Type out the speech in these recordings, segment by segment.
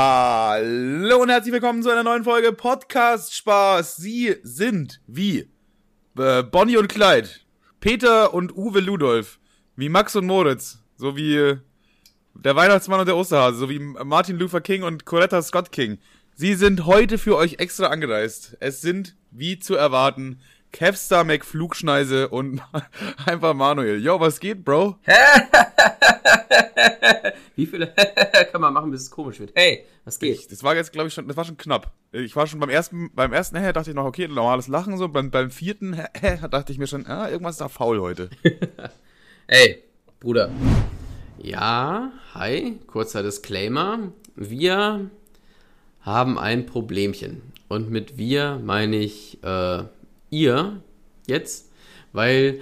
Hallo und herzlich willkommen zu einer neuen Folge Podcast Spaß. Sie sind wie äh, Bonnie und Clyde, Peter und Uwe Ludolf, wie Max und Moritz, so wie äh, der Weihnachtsmann und der Osterhase, so wie Martin Luther King und Coretta Scott King. Sie sind heute für euch extra angereist. Es sind, wie zu erwarten, Kevstar McFlugschneise und einfach Manuel. Yo, was geht, Bro? Wie viele kann man machen, bis es komisch wird? Hey, was geht? Ich, das war jetzt, glaube ich, schon, das war schon knapp. Ich war schon beim ersten, beim ersten Hä, dachte ich noch, okay, normales Lachen so. Beim, beim vierten Hä, dachte ich mir schon, ah, irgendwas ist da faul heute. Ey, Bruder. Ja, hi, kurzer Disclaimer. Wir haben ein Problemchen. Und mit wir meine ich äh, ihr jetzt, weil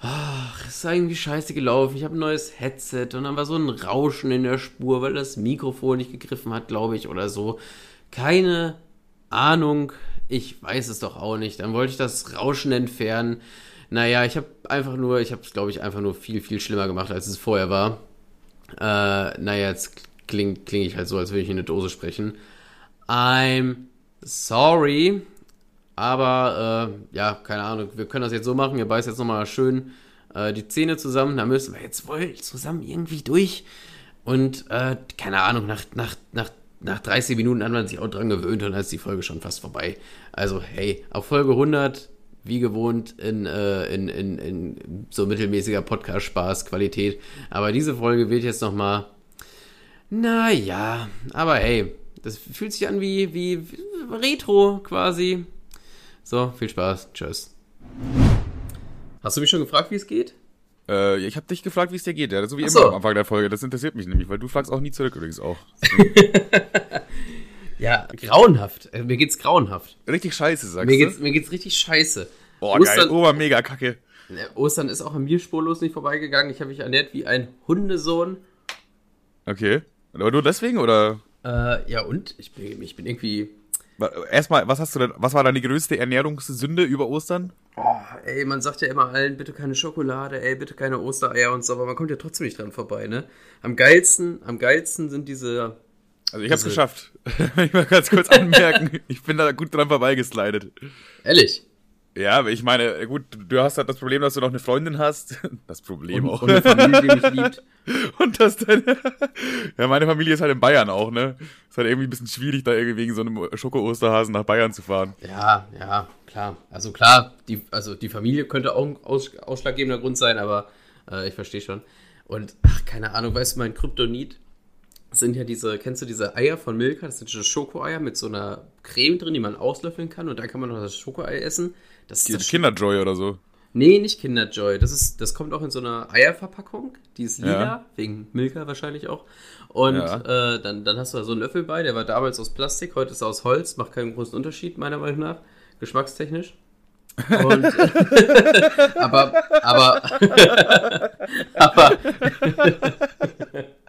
ach, es ist irgendwie scheiße gelaufen. Ich habe ein neues Headset und dann war so ein Rauschen in der Spur, weil das Mikrofon nicht gegriffen hat, glaube ich, oder so. Keine Ahnung. Ich weiß es doch auch nicht. Dann wollte ich das Rauschen entfernen. Naja, ich habe einfach nur, ich habe es, glaube ich, einfach nur viel, viel schlimmer gemacht, als es vorher war. Äh, naja, jetzt klinge kling ich halt so, als würde ich in eine Dose sprechen. I'm sorry. Aber äh, ja, keine Ahnung, wir können das jetzt so machen. Ihr beißt jetzt nochmal schön äh, die Zähne zusammen. Da müssen wir jetzt wohl zusammen irgendwie durch. Und äh, keine Ahnung, nach, nach, nach, nach 30 Minuten hat man sich auch dran gewöhnt und dann ist die Folge schon fast vorbei. Also hey, auf Folge 100, wie gewohnt, in, äh, in, in, in so mittelmäßiger Podcast-Spaß, Qualität. Aber diese Folge wird jetzt nochmal, naja, aber hey, das fühlt sich an wie, wie, wie Retro quasi. So, viel Spaß. Tschüss. Hast du mich schon gefragt, wie es geht? Äh, ich habe dich gefragt, wie es dir geht, ja. So wie Ach immer so. am Anfang der Folge. Das interessiert mich nämlich, weil du fragst auch nie zurück übrigens auch. Ja, grauenhaft. Äh, Mir geht's grauenhaft. Richtig scheiße, sagst Mir du? geht's, mir geht's richtig scheiße. Boah, geil. Ostern- Ober mega kacke. Äh, Ostern ist auch an mir spurlos nicht vorbeigegangen. Ich habe mich ernährt wie ein Hundesohn. Okay. Aber nur deswegen oder? Äh, ja, und? Ich bin, ich bin irgendwie. Erstmal, was hast du denn, was war deine größte Ernährungssünde über Ostern? Oh, ey, man sagt ja immer allen, bitte keine Schokolade, ey, bitte keine Ostereier und so, aber man kommt ja trotzdem nicht dran vorbei, ne? Am geilsten, am geilsten sind diese. Also ich hab's Diese- geschafft. ich mal ganz kurz anmerken. ich bin da gut dran vorbeigeslidet. Ehrlich. Ja, aber ich meine, gut, du hast halt das Problem, dass du noch eine Freundin hast. Das Problem Und, auch. und eine Familie, die mich liebt. Und dass deine. Ja, meine Familie ist halt in Bayern auch, ne? Ist halt irgendwie ein bisschen schwierig, da irgendwie wegen so einem Schoko-Osterhasen nach Bayern zu fahren. Ja, ja, klar. Also klar, die, also die Familie könnte auch ein aus, ausschlaggebender Grund sein, aber äh, ich verstehe schon. Und, ach, keine Ahnung, weißt du, mein Kryptonit sind ja diese, kennst du diese Eier von Milka? Das sind so Schokoeier mit so einer Creme drin, die man auslöffeln kann und dann kann man noch das Schokoei essen. Das ist das Kinderjoy oder so. Nee, nicht Kinderjoy. Das, ist, das kommt auch in so einer Eierverpackung. Die ist lila, Ja. wegen Milka wahrscheinlich auch. Und Ja. äh, dann, dann hast du da so einen Löffel bei, der war damals aus Plastik, heute ist er aus Holz, macht keinen großen Unterschied, meiner Meinung nach, geschmackstechnisch. Und, aber, aber, aber,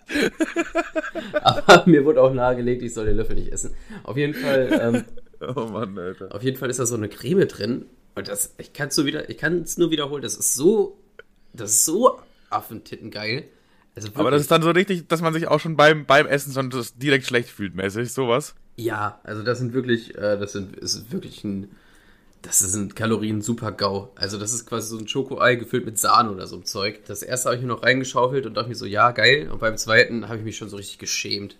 aber mir wurde auch nahegelegt, ich soll den Löffel nicht essen. Auf jeden Fall, ähm, Oh Mann, Alter. auf jeden Fall ist da so eine Creme drin. Und das, ich kann es nur wieder, ich kann es nur wiederholen. Das ist so, das ist so Affentitten geil. Also Aber das ist dann so richtig, dass man sich auch schon beim, beim Essen schon das direkt schlecht fühlt, mäßig, sowas. ja, also das sind wirklich, äh, das sind, ist wirklich ein, das sind Kalorien super GAU. Also das ist quasi so ein Schokoei gefüllt mit Sahne oder so ein Zeug. Das erste habe ich mir noch reingeschaufelt und dachte mir so, ja, geil. Und beim zweiten habe ich mich schon so richtig geschämt.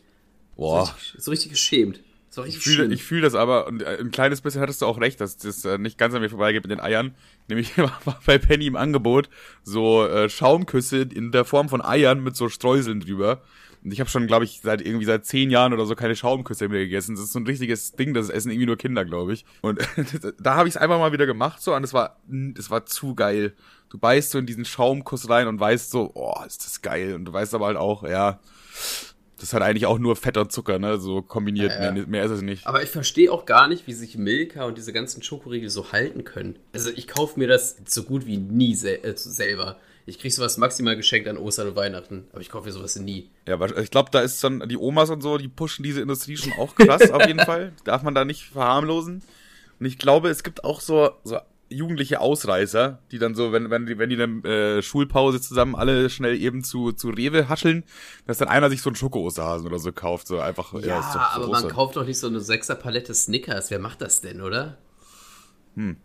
So Boah. richtig, so richtig geschämt. So Ich fühle ich fühl das aber, und äh, ein kleines bisschen hattest du auch recht, dass das äh, nicht ganz an mir vorbeigeht mit den Eiern. Nämlich war bei Penny im Angebot so äh, Schaumküsse in der Form von Eiern mit so Streuseln drüber. Und ich habe schon, glaube ich, seit irgendwie seit zehn Jahren oder so keine Schaumküsse mehr gegessen. Das ist so ein richtiges Ding, das essen irgendwie nur Kinder, glaube ich. Und da habe ich es einfach mal wieder gemacht so und es war, es war zu geil. Du beißt so in diesen Schaumkuss rein und weißt so, oh, ist das geil. Und du weißt aber halt auch, ja, das hat eigentlich auch nur fetter Zucker, ne, so kombiniert. Ja, ja. Mehr, mehr ist es nicht. Aber ich verstehe auch gar nicht, wie sich Milka und diese ganzen Schokoriegel so halten können. Also ich kaufe mir das so gut wie nie sel äh, selber. Ich kriege sowas maximal geschenkt an Ostern und Weihnachten, aber ich kaufe mir sowas nie. Ja, ich glaube, da ist dann die Omas und so, die pushen diese Industrie schon auch krass auf jeden Fall. Darf man da nicht verharmlosen. Und ich glaube, es gibt auch so, so jugendliche Ausreißer, die dann so, wenn, wenn die, wenn die in der äh, Schulpause zusammen alle schnell eben zu, zu Rewe hascheln, dass dann einer sich so einen Schoko-Osterhasen oder so kauft, so einfach. Ja, ist doch, aber man kauft doch nicht so eine Sechser-Palette Snickers. Wer macht das denn, oder? Hm.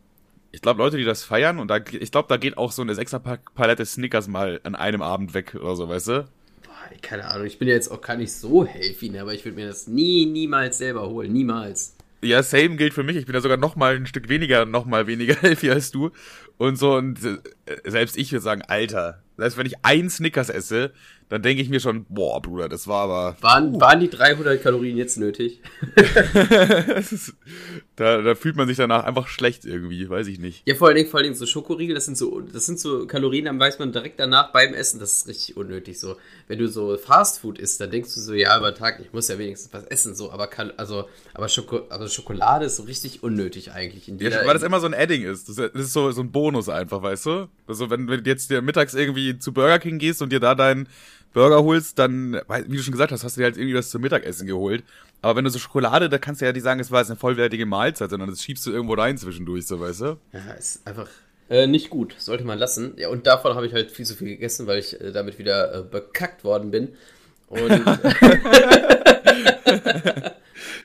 Ich glaube, Leute, die das feiern, und da, ich glaube, da geht auch so eine Sechser-Palette Snickers mal an einem Abend weg oder so, weißt du? Boah, keine Ahnung, ich bin ja jetzt auch gar nicht so healthy, ne, aber ich würde mir das nie, niemals selber holen. Niemals. Ja, same gilt für mich. Ich bin ja sogar noch mal ein Stück weniger, noch mal weniger healthy als du. Und so, und äh, selbst ich würde sagen, Alter, selbst wenn ich ein Snickers esse, dann denke ich mir schon, boah, Bruder, das war aber. Waren, uh. waren die 300 Kalorien jetzt nötig? ist, da, da fühlt man sich danach einfach schlecht irgendwie, weiß ich nicht. Ja, vor allen Dingen, vor allen Dingen so Schokoriegel, das sind so, das sind so Kalorien, dann weiß man direkt danach beim Essen, das ist richtig unnötig so. Wenn du so Fastfood isst, dann denkst du so, ja, über Tag, ich muss ja wenigstens was essen, so, aber, also, aber, Schoko, aber Schokolade ist so richtig unnötig eigentlich. In ja, weil das immer so ein Adding ist. Das ist so, so ein Bonus einfach, weißt du? Also, wenn, wenn du jetzt dir mittags irgendwie zu Burger King gehst und dir da dein Burger holst, dann, wie du schon gesagt hast, hast du dir halt irgendwie was zum Mittagessen geholt. Aber wenn du so Schokolade, da kannst du ja nicht sagen, es war jetzt eine vollwertige Mahlzeit, sondern das schiebst du irgendwo rein zwischendurch, so weißt du? Ja, ist einfach äh, nicht gut. Sollte man lassen. Ja, und davon habe ich halt viel zu viel gegessen, weil ich äh, damit wieder äh, bekackt worden bin. Und.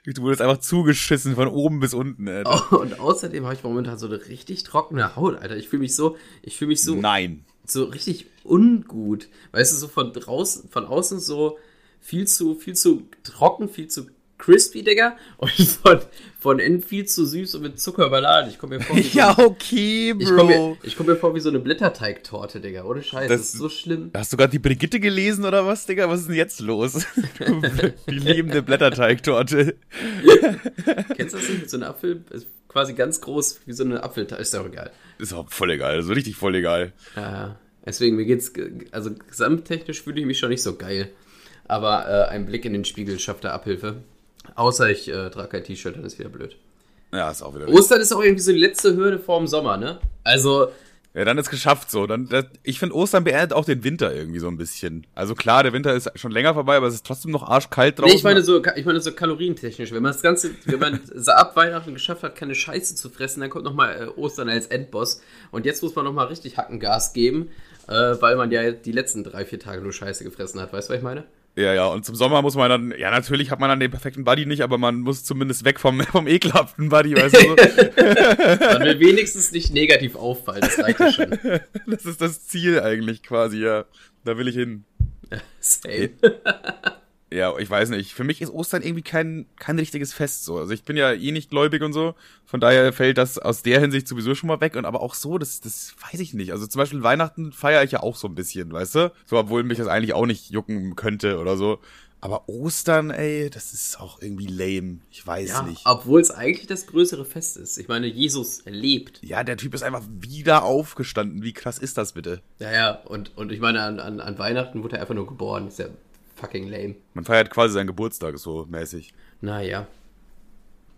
du wurdest einfach zugeschissen von oben bis unten, Alter. und außerdem habe ich momentan so eine richtig trockene Haut, Alter. Ich fühle mich so, ich fühle mich so. Nein so richtig ungut. Weißt du, so von draußen, von außen so viel zu, viel zu trocken, viel zu crispy, Digga. Und von, von innen viel zu süß und mit Zucker überladen. Ich komme mir vor wie so Ja, okay, Bro. Ich komme mir, komm mir, vor wie so eine Blätterteigtorte, Digga. Ohne Scheiß, das, das, ist so schlimm. Hast du gerade die Brigitte gelesen oder was, Digga? Was ist denn jetzt los? die liebende Blätterteigtorte. Kennst du das nicht mit so einem Apfel? Ist quasi ganz groß wie so eine Apfeltorte. Ist doch egal. Ist auch voll egal. So richtig voll egal. Ja, deswegen, mir geht's, also gesamttechnisch fühle ich mich schon nicht so geil. Aber äh, ein Blick in den Spiegel schafft da Abhilfe. Außer ich äh, trage kein T-Shirt, dann ist wieder blöd. Ja, ist auch wieder. Ostern ist auch irgendwie so die letzte Hürde vorm Sommer, ne? Also. Ja, dann ist geschafft so. Dann, das, ich finde, Ostern beendet auch den Winter irgendwie so ein bisschen. Also klar, der Winter ist schon länger vorbei, aber es ist trotzdem noch arschkalt draußen. Nee, ich meine so, ich meine so kalorientechnisch. Wenn man das Ganze, wenn man so ab Weihnachten geschafft hat, keine Scheiße zu fressen, dann kommt nochmal äh, Ostern als Endboss. Und jetzt muss man nochmal richtig Hackengas geben, äh, weil man ja die letzten drei, vier Tage nur Scheiße gefressen hat. Weißt du, was ich meine? Ja, ja, und zum Sommer muss man dann, ja, natürlich hat man dann den perfekten Buddy nicht, aber man muss zumindest weg vom, vom ekelhaften Buddy, weißt du. man will wenigstens nicht negativ auffallen, das reicht ja schon. Das ist das Ziel eigentlich quasi, ja. Da will ich hin. Same. Ja, ich weiß nicht. Für mich ist Ostern irgendwie kein, kein richtiges Fest so. Also ich bin ja eh nicht gläubig und so. Von daher fällt das aus der Hinsicht sowieso schon mal weg. Und aber auch so, das, das weiß ich nicht. Also zum Beispiel Weihnachten feiere ich ja auch so ein bisschen, weißt du? So, obwohl mich das eigentlich auch nicht jucken könnte oder so. Aber Ostern, ey, das ist auch irgendwie lame. Ich weiß ja, nicht. Obwohl es eigentlich das größere Fest ist. Ich meine, Jesus lebt. Ja, der Typ ist einfach wieder aufgestanden. Wie krass ist das bitte? Ja, ja. Und, und ich meine, an, an, an Weihnachten wurde er einfach nur geboren. Ist ja fucking lame. Man feiert quasi seinen Geburtstag so mäßig. Naja.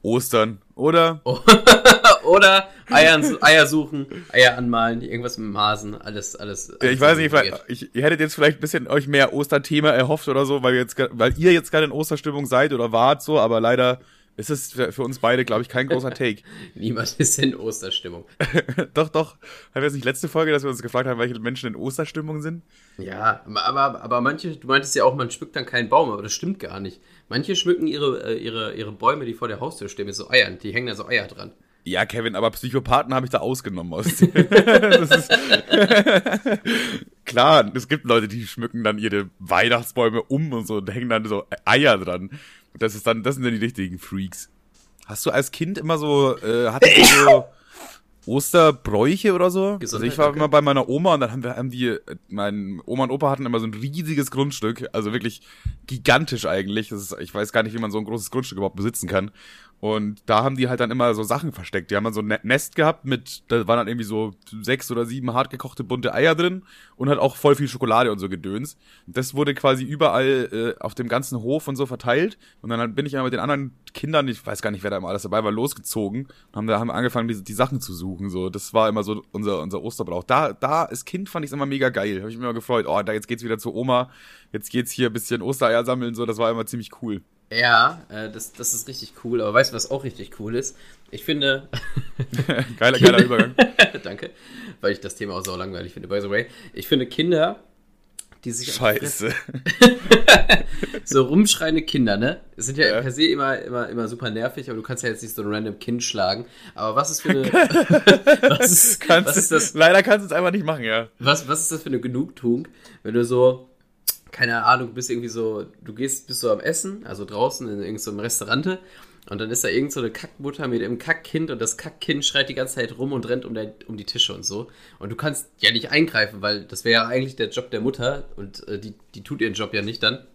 Ostern, oder? oder Eiern, Eier suchen, Eier anmalen, irgendwas mit dem Hasen, alles, alles. alles ich weiß nicht, ich, ihr hättet jetzt vielleicht ein bisschen euch mehr Osterthema erhofft oder so, weil, jetzt, weil ihr jetzt gerade in Osterstimmung seid oder wart so, aber leider es für, für uns beide, glaube ich, kein großer Take. Niemand ist in Osterstimmung. doch, doch. Haben wir jetzt nicht letzte Folge, dass wir uns gefragt haben, welche Menschen in Osterstimmung sind? Ja, aber, aber manche, du meintest ja auch, man schmückt dann keinen Baum, aber das stimmt gar nicht. Manche schmücken ihre, äh, ihre, ihre Bäume, die vor der Haustür stehen, mit so Eiern. Die hängen da so Eier dran. Ja, Kevin, aber Psychopathen habe ich da ausgenommen aus. ist Klar, es gibt Leute, die schmücken dann ihre Weihnachtsbäume um und so und hängen dann so Eier dran. Das ist dann, das sind dann die richtigen Freaks. Hast du als Kind immer so, äh, hattest du so Osterbräuche oder so? Gesundheit, also ich war okay. immer bei meiner Oma und dann haben wir, haben die, mein Oma und Opa hatten immer so ein riesiges Grundstück, also wirklich gigantisch eigentlich. Das ist, ich weiß gar nicht, wie man so ein großes Grundstück überhaupt besitzen kann. Und da haben die halt dann immer so Sachen versteckt. Die haben dann so ein ne-, Nest gehabt mit, da waren dann irgendwie so sechs oder sieben hartgekochte bunte Eier drin und halt auch voll viel Schokolade und so Gedöns. Das wurde quasi überall äh, auf dem ganzen Hof und so verteilt. Und dann bin ich immer mit den anderen Kindern, ich weiß gar nicht, wer da immer alles dabei war, losgezogen und haben da haben angefangen, die, die Sachen zu suchen. So, das war immer so unser, unser Osterbrauch. Da, da als Kind fand ich es immer mega geil. Habe ich mich immer gefreut. Oh, da jetzt geht's wieder zur Oma. Jetzt geht's hier ein bisschen Ostereier sammeln. So, das war immer ziemlich cool. Ja, äh, das, das ist richtig cool. Aber weißt du, was auch richtig cool ist? Ich finde. geiler, geiler Übergang. Danke, weil ich das Thema auch so langweilig finde. By the way, ich finde Kinder, die sich. Scheiße. so rumschreiende Kinder, ne? Sind ja, ja, per se immer, immer, immer super nervig, aber du kannst ja jetzt nicht so ein random Kind schlagen. Aber was ist für eine. was, ist, kannst was ist das? Leider kannst du es einfach nicht machen, ja. Was, was ist das für eine Genugtuung, wenn du so keine Ahnung, du bist irgendwie so, du gehst, bist so am Essen, also draußen in irgendeinem so Restaurant und dann ist da irgend so eine Kackmutter mit einem Kackkind und das Kackkind schreit die ganze Zeit rum und rennt um, der, um die Tische und so. Und du kannst ja nicht eingreifen, weil das wäre ja eigentlich der Job der Mutter und äh, die, die tut ihren Job ja nicht dann.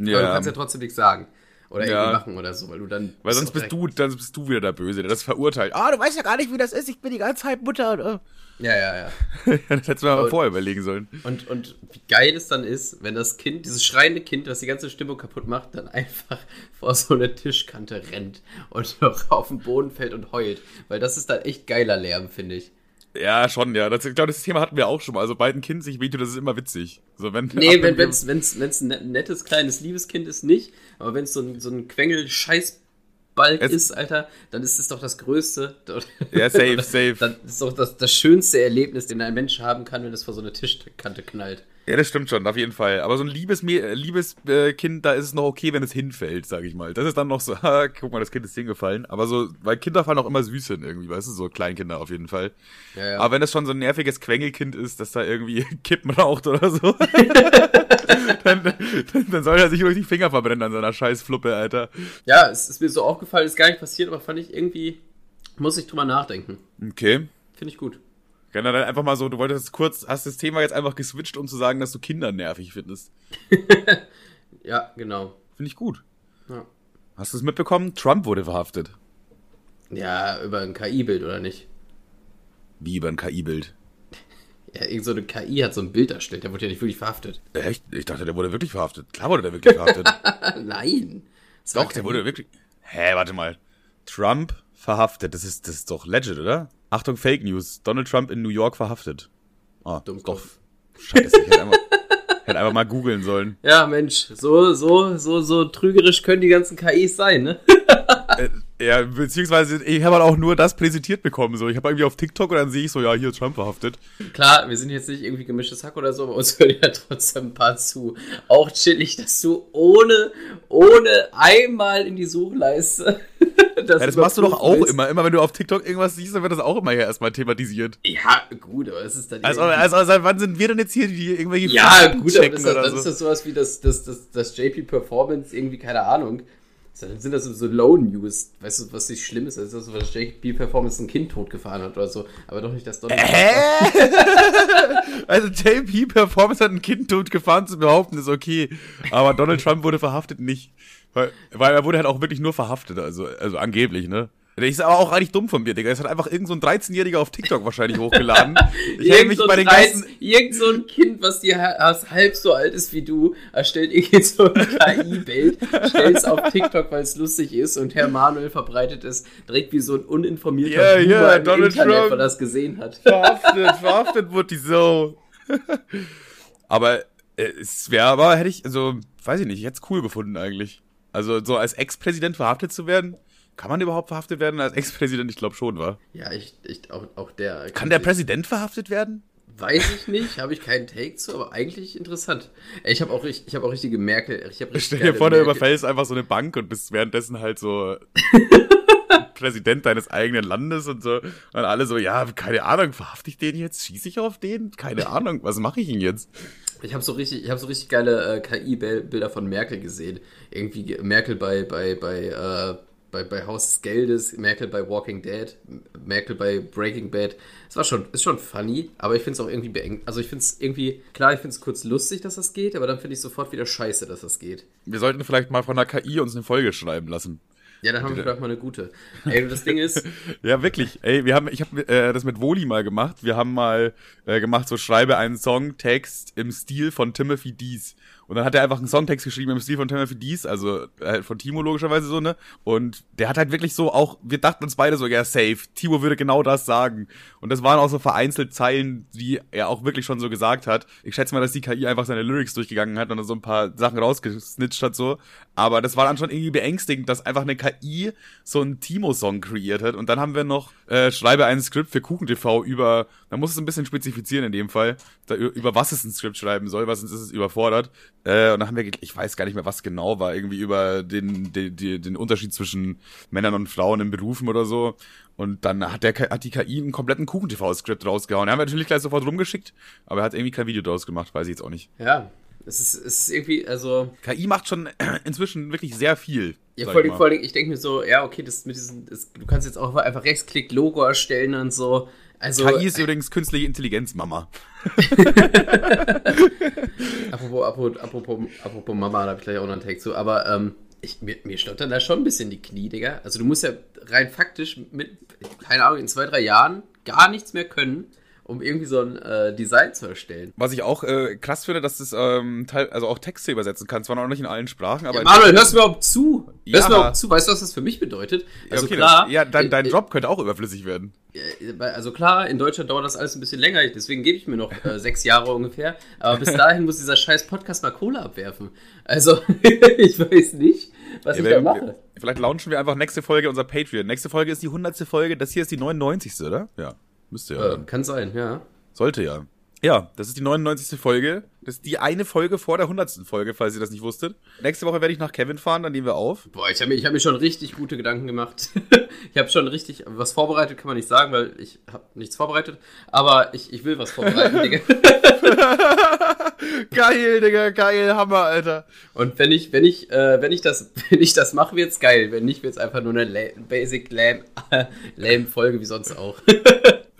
Ja. Aber du kannst ja trotzdem nichts sagen. Oder ja. irgendwie machen oder so, weil du dann. Weil sonst bist du, dann bist du wieder der Böse, der das verurteilt. Ah, du weißt ja gar nicht, wie das ist, ich bin die ganze Zeit Mutter. Oder? Ja, ja, ja. das hättest du mal und, vorher überlegen sollen. Und, und wie geil es dann ist, wenn das Kind, dieses schreiende Kind, was die ganze Stimmung kaputt macht, dann einfach vor so eine Tischkante rennt und auf den Boden fällt und heult. Weil das ist dann echt geiler Lärm, finde ich. Ja, schon, ja. Das, ich glaube, das Thema hatten wir auch schon mal. Also beiden Kind sich wehtut, das ist immer witzig. So, wenn, nee, wenn es wenn's, wenn's ein nettes, kleines Liebeskind ist, nicht. Aber wenn es so ein, so ein Quengel-Scheiß Balk es ist, Alter, dann ist es doch das Größte. Ja, safe, safe. Dann ist doch das, das schönste Erlebnis, den ein Mensch haben kann, wenn es vor so eine Tischkante knallt. Ja, das stimmt schon, auf jeden Fall. Aber so ein liebes, liebes äh, Kind, da ist es noch okay, wenn es hinfällt, sag ich mal. Das ist dann noch so, guck mal, das Kind ist hingefallen. Aber so, weil Kinder fallen auch immer süß hin irgendwie, weißt du, so Kleinkinder auf jeden Fall. Ja, ja. Aber wenn es schon so ein nerviges Quengelkind ist, das da irgendwie Kippen raucht oder so, dann, dann, dann, soll er sich durch die Finger verbrennen an seiner scheiß Fluppe, Alter. Ja, es ist mir so aufgefallen, ist gar nicht passiert, aber fand ich irgendwie, muss ich drüber nachdenken. Okay. Finde ich gut. Generell einfach mal so, du wolltest kurz, hast das Thema jetzt einfach geswitcht, um zu sagen, dass du Kinder nervig findest. ja, genau. Finde ich gut. Ja. Hast du es mitbekommen? Trump wurde verhaftet. Ja, über ein KI-Bild, oder nicht? Wie über ein KI-Bild? Ja, irgend so eine KI hat so ein Bild erstellt, der wurde ja nicht wirklich verhaftet. Echt? Ich dachte, der wurde wirklich verhaftet. Klar wurde der wirklich verhaftet. Nein. Doch, der wurde wirklich. Hä, warte mal. Trump verhaftet. Das ist, das ist doch legit, oder? Achtung, Fake News. Donald Trump in New York verhaftet. Ah, oh, doch. Scheiße, ich hätte einfach, hätte einfach mal googeln sollen. Ja, Mensch, so, so, so, so trügerisch können die ganzen KIs sein, ne? äh, ja, beziehungsweise ich habe halt auch nur das präsentiert bekommen. So, ich habe irgendwie auf TikTok und dann sehe ich so, ja, hier Trump verhaftet. Klar, wir sind jetzt nicht irgendwie gemischtes Hack oder so, aber uns hören ja trotzdem ein paar zu. Auch chillig, dass du ohne, ohne einmal in die Suchleiste. Das, ja, das machst du doch auch willst. immer. Immer wenn du auf TikTok irgendwas siehst, dann wird das auch immer hier erstmal thematisiert. Ja, gut, aber es ist dann. Also, also, also, wann sind wir denn jetzt hier, die irgendwelche Ja, gut, aber das, das so? ist das sowas wie das, das, das, das JP Performance, irgendwie, keine Ahnung dann sind das so Low News. Weißt du, was nicht schlimm ist? Also, dass das JP Performance ein Kind totgefahren hat oder so. Aber doch nicht, dass Donald. Hä? also, JP Performance hat ein Kind totgefahren zu behaupten, ist okay. Aber Donald Trump wurde verhaftet nicht. Weil, weil er wurde halt auch wirklich nur verhaftet, also, also angeblich, ne? Der ist aber auch eigentlich dumm von mir, Digga. Es hat einfach irgend so ein 13-Jähriger auf TikTok wahrscheinlich hochgeladen. Ich irgend, mich so bei den 13, ganzen irgend so ein Kind, was dir halb so alt ist wie du, erstellt irgendwie so ein KI-Bild, stellt es auf TikTok, weil es lustig ist und Herr Manuel verbreitet es direkt wie so ein uninformierter yeah, yeah, im Donald Internet, Trump. der das gesehen hat. Verhaftet, verhaftet wurde die so. aber äh, es wäre aber, hätte ich, also, weiß ich nicht, ich hätte es cool gefunden eigentlich. Also so als Ex-Präsident verhaftet zu werden, kann man überhaupt verhaftet werden als Ex-Präsident? Ich glaube schon, war. Ja, ich, ich auch, auch der. Kann der Präsident verhaftet werden? Weiß ich nicht, habe ich keinen Take zu, aber eigentlich interessant. Ich habe auch, ich hab auch richtige Merkel. Ich hab Stell dir vor, der überfällst einfach so eine Bank und bist währenddessen halt so Präsident deines eigenen Landes und so. Und alle so, ja, keine Ahnung, verhafte ich den jetzt? Schieße ich auf den? Keine Ahnung, was mache ich ihn jetzt? Ich habe so richtig, ich habe so richtig geile äh, KI-Bilder von Merkel gesehen. Irgendwie Merkel bei, bei, bei, äh, bei, bei Haus des Geldes, Merkel bei Walking Dead, Merkel bei Breaking Bad. Es war schon, ist schon funny, aber ich finde es auch irgendwie beengt. Also ich finde es irgendwie, klar, ich finde es kurz lustig, dass das geht, aber dann finde ich sofort wieder scheiße, dass das geht. Wir sollten vielleicht mal von der KI uns eine Folge schreiben lassen. Ja, dann haben wir vielleicht mal eine gute. Ey, das Ding ist. ja, wirklich. Ey, wir haben, ich habe äh, das mit Woli mal gemacht. Wir haben mal äh, gemacht, so schreibe einen Songtext im Stil von Timothy Dees. Und dann hat er einfach einen Songtext geschrieben im Stil von Timothy Dies, also halt von Timo logischerweise so, ne? Und der hat halt wirklich so auch, wir dachten uns beide so, ja, safe, Timo würde genau das sagen. Und das waren auch so vereinzelt Zeilen, die er auch wirklich schon so gesagt hat. Ich schätze mal, dass die KI einfach seine Lyrics durchgegangen hat und so ein paar Sachen rausgesnitcht hat so. Aber das war dann schon irgendwie beängstigend, dass einfach eine KI so einen Timo-Song kreiert hat. Und dann haben wir noch, äh, schreibe ein Skript für KuchenTV über, da muss es ein bisschen spezifizieren in dem Fall, da, über was es ein Skript schreiben soll, was sonst ist es überfordert. Äh, und dann haben wir, ich weiß gar nicht mehr, was genau war, irgendwie über den, den, den, Unterschied zwischen Männern und Frauen in Berufen oder so. Und dann hat, der, hat die KI einen kompletten KuchenTV-Skript rausgehauen. Den haben wir natürlich gleich sofort rumgeschickt, aber er hat irgendwie kein Video draus gemacht, weiß ich jetzt auch nicht. Ja, es ist, es ist irgendwie, also. KI macht schon inzwischen wirklich sehr viel. Ja, vor allem, vor allem, ich denke mir so, ja, okay, das mit diesen, das, du kannst jetzt auch einfach Rechtsklick Logo erstellen und so. Also, KI ist übrigens künstliche Intelligenz, Mama. apropos, apropos, apropos, apropos Mama, da habe ich gleich auch noch einen Take zu, aber ähm, ich, mir, mir stottern da schon ein bisschen die Knie, Digga. Also du musst ja rein faktisch mit, keine Ahnung, in zwei, drei Jahren gar nichts mehr können um irgendwie so ein äh, Design zu erstellen. Was ich auch äh, krass finde, dass das ähm, Teil, also auch Texte übersetzen kann. Zwar noch nicht in allen Sprachen, aber. Ja, Manuel, hörst du mir überhaupt zu? Ja. Hörst du mir überhaupt zu? Weißt du, was das für mich bedeutet? Also ja, okay, klar. Das, ja, dein, dein äh, Job könnte auch überflüssig werden. Also klar, in Deutschland dauert das alles ein bisschen länger, deswegen gebe ich mir noch äh, sechs Jahre ungefähr. Aber bis dahin muss dieser scheiß Podcast mal Kohle abwerfen. Also, ich weiß nicht, was ja, ich da mache. Vielleicht launchen wir einfach nächste Folge unser Patreon. Nächste Folge ist die 100. Folge, das hier ist die 99. oder? Ja, müsste ja. Äh, kann sein, ja. Sollte ja. Ja, das ist die 99. Folge. Das ist die eine Folge vor der 100. Folge, falls ihr das nicht wusstet. Nächste Woche werde ich nach Kevin fahren, dann nehmen wir auf. Boah, ich habe mir, hab mir schon richtig gute Gedanken gemacht. ich habe schon richtig was vorbereitet, kann man nicht sagen, weil ich habe nichts vorbereitet. Aber ich, ich will was vorbereiten, Digga. geil, Digga, geil, Hammer, Alter. Und wenn ich, wenn ich, äh, wenn ich das, wenn ich das mache, wird's geil. Wenn nicht, wird's einfach nur eine Basic Lame, Lame Folge wie sonst auch.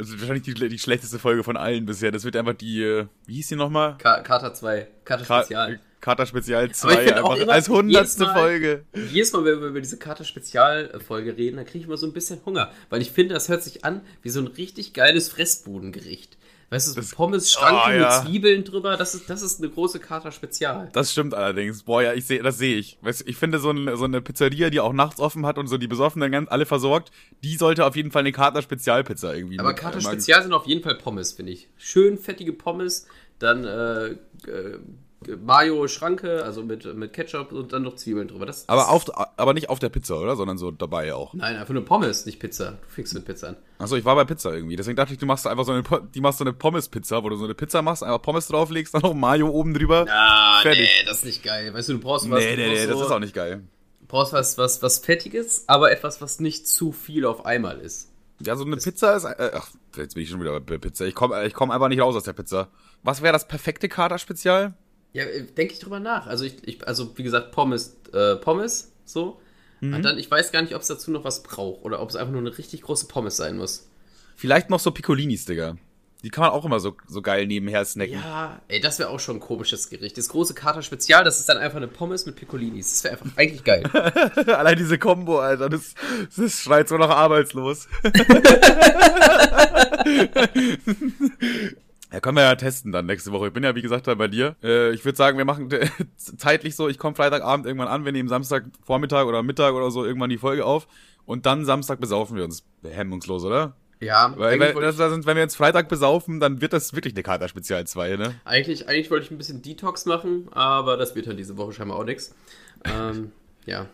Das ist wahrscheinlich die, die schlechteste Folge von allen bisher. Das wird einfach die, äh, wie hieß die nochmal? Ka Kater 2. Kater Spezial. Kater Spezial 2 einfach immer, als hundertste Folge. Jedes Mal, wenn wir über diese Kater Spezial Folge reden, dann kriege ich immer so ein bisschen Hunger. Weil ich finde, das hört sich an wie so ein richtig geiles Fressbudengericht. Weißt du, das, Pommes, Schranken oh, ja. mit Zwiebeln drüber, das ist, das ist eine große Kater Spezial. Das stimmt allerdings. Boah, ja, ich sehe, das sehe ich. Weißt ich finde so, ein, so eine Pizzeria, die auch nachts offen hat und so die Besoffenen ganz alle versorgt, die sollte auf jeden Fall eine Kater Spezialpizza irgendwie Aber Kater äh, Spezial sind auf jeden Fall Pommes, finde ich. Schön fettige Pommes, dann äh, äh, Mayo Schranke, also mit, mit Ketchup und dann noch Zwiebeln drüber. Das, aber, auf, aber nicht auf der Pizza, oder? Sondern so dabei auch. Nein, einfach nur Pommes, nicht Pizza. Du fixst mit Pizza an. Achso, ich war bei Pizza irgendwie. Deswegen dachte ich, du machst einfach so eine, die machst so eine Pommes-Pizza, wo du so eine Pizza machst, einfach Pommes drauflegst, dann noch Mayo oben drüber. Ah, fertig. nee, das ist nicht geil. Weißt du, du brauchst was. Nee, nee, nee, so, das ist auch nicht geil. Du brauchst was, was, was Fettiges, aber etwas, was nicht zu viel auf einmal ist. Ja, so eine das Pizza ist. Äh, ach, jetzt bin ich schon wieder bei Pizza. Ich komme ich komm einfach nicht raus aus der Pizza. Was wäre das perfekte Kater-Spezial? Ja, äh, denke ich drüber nach. Also, ich, ich, also wie gesagt, Pommes, äh, Pommes, so. Mhm. Und dann, ich weiß gar nicht, ob es dazu noch was braucht oder ob es einfach nur eine richtig große Pommes sein muss. Vielleicht noch so Piccolinis, Digga. Die kann man auch immer so, so geil nebenher snacken. Ja, ey, das wäre auch schon ein komisches Gericht. Das große Kater Spezial, das ist dann einfach eine Pommes mit Piccolinis. Das wäre einfach eigentlich geil. Allein diese Kombo, Alter, das, das schreit so nach arbeitslos. Ja, können wir ja testen dann nächste Woche. Ich bin ja, wie gesagt, da bei dir. Äh, ich würde sagen, wir machen zeitlich so, ich komme Freitagabend irgendwann an, wir nehmen Samstag Vormittag oder Mittag oder so irgendwann die Folge auf und dann Samstag besaufen wir uns hemmungslos, oder? Ja, weil, weil das, das sind, wenn wir jetzt Freitag besaufen, dann wird das wirklich eine Kater Spezial 2, ne? Eigentlich, eigentlich wollte ich ein bisschen Detox machen, aber das wird dann diese Woche scheinbar auch nichts. ähm, ja.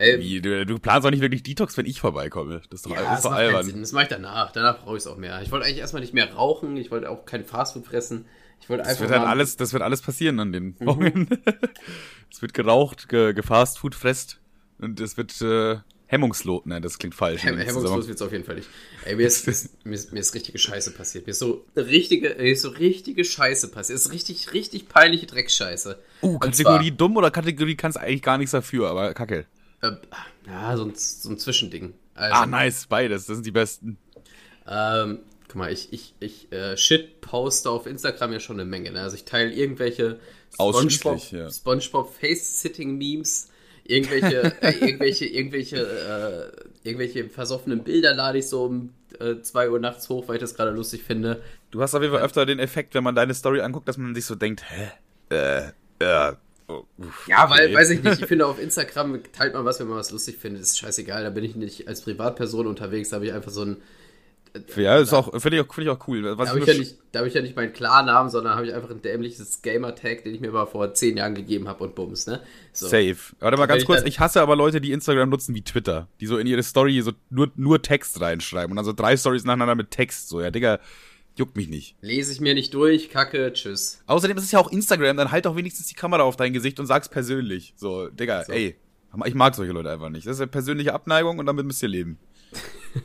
Ey, Wie, du, du, planst auch nicht wirklich Detox, wenn ich vorbeikomme. Das ist doch, ja, ist doch albern. Das mache ich danach. Danach brauche ich es auch mehr. Ich wollte eigentlich erstmal nicht mehr rauchen. Ich wollte auch kein Fastfood fressen. Ich wollte einfach. Das wird, halt alles, das wird alles passieren an den mhm. Wochen. es wird geraucht, ge, gefastfood fresst. Und es wird äh, hemmungslos. Nein, das klingt falsch. Hem hemmungslos wird es auf jeden Fall nicht. Ey, mir ist, mir, ist, mir ist richtige Scheiße passiert. Mir ist so richtige, mir ist so richtige Scheiße passiert. Es ist richtig, richtig peinliche Dreckscheiße. Uh, Kategorie zwar, dumm oder Kategorie kannst eigentlich gar nichts dafür, aber kacke. Äh, ja, so ein, so ein Zwischending. Also, ah, nice, beides, das sind die besten. Ähm, guck mal, ich, ich, ich äh, shit poste auf Instagram ja schon eine Menge. Ne? Also ich teile irgendwelche SpongeBob, ja. SpongeBob Face-Sitting-Memes, irgendwelche, äh, irgendwelche, irgendwelche, äh, irgendwelche versoffenen Bilder lade ich so um äh, 2 Uhr nachts hoch, weil ich das gerade lustig finde. Du hast auf jeden Fall öfter den Effekt, wenn man deine Story anguckt, dass man sich so denkt, hä? Äh, äh, Oh, Ja, weil, okay. weiß ich nicht, ich finde auf Instagram teilt man was, wenn man was lustig findet, ist scheißegal, da bin ich nicht als Privatperson unterwegs, da habe ich einfach so ein, Ja, ist auch, finde ich, auch- finde ich auch cool. Was da habe ich ja nicht, da hab ich ja nicht meinen Klarnamen, sondern habe ich einfach ein dämliches Gamer-Tag, den ich mir mal vor zehn Jahren gegeben habe und bums, ne? So. Safe. Warte mal ganz ich kurz. Ich hasse aber Leute, die Instagram nutzen wie Twitter. Die so in ihre Story so nur, nur Text reinschreiben und dann so drei Stories nacheinander mit Text. So, ja, Digga, juckt mich nicht. Lese ich mir nicht durch, kacke, tschüss. Außerdem ist es ja auch Instagram, dann halt doch wenigstens die Kamera auf dein Gesicht und sag's persönlich. So, Digga, So. ey. Ich mag solche Leute einfach nicht. Das ist eine persönliche Abneigung und damit müsst ihr leben.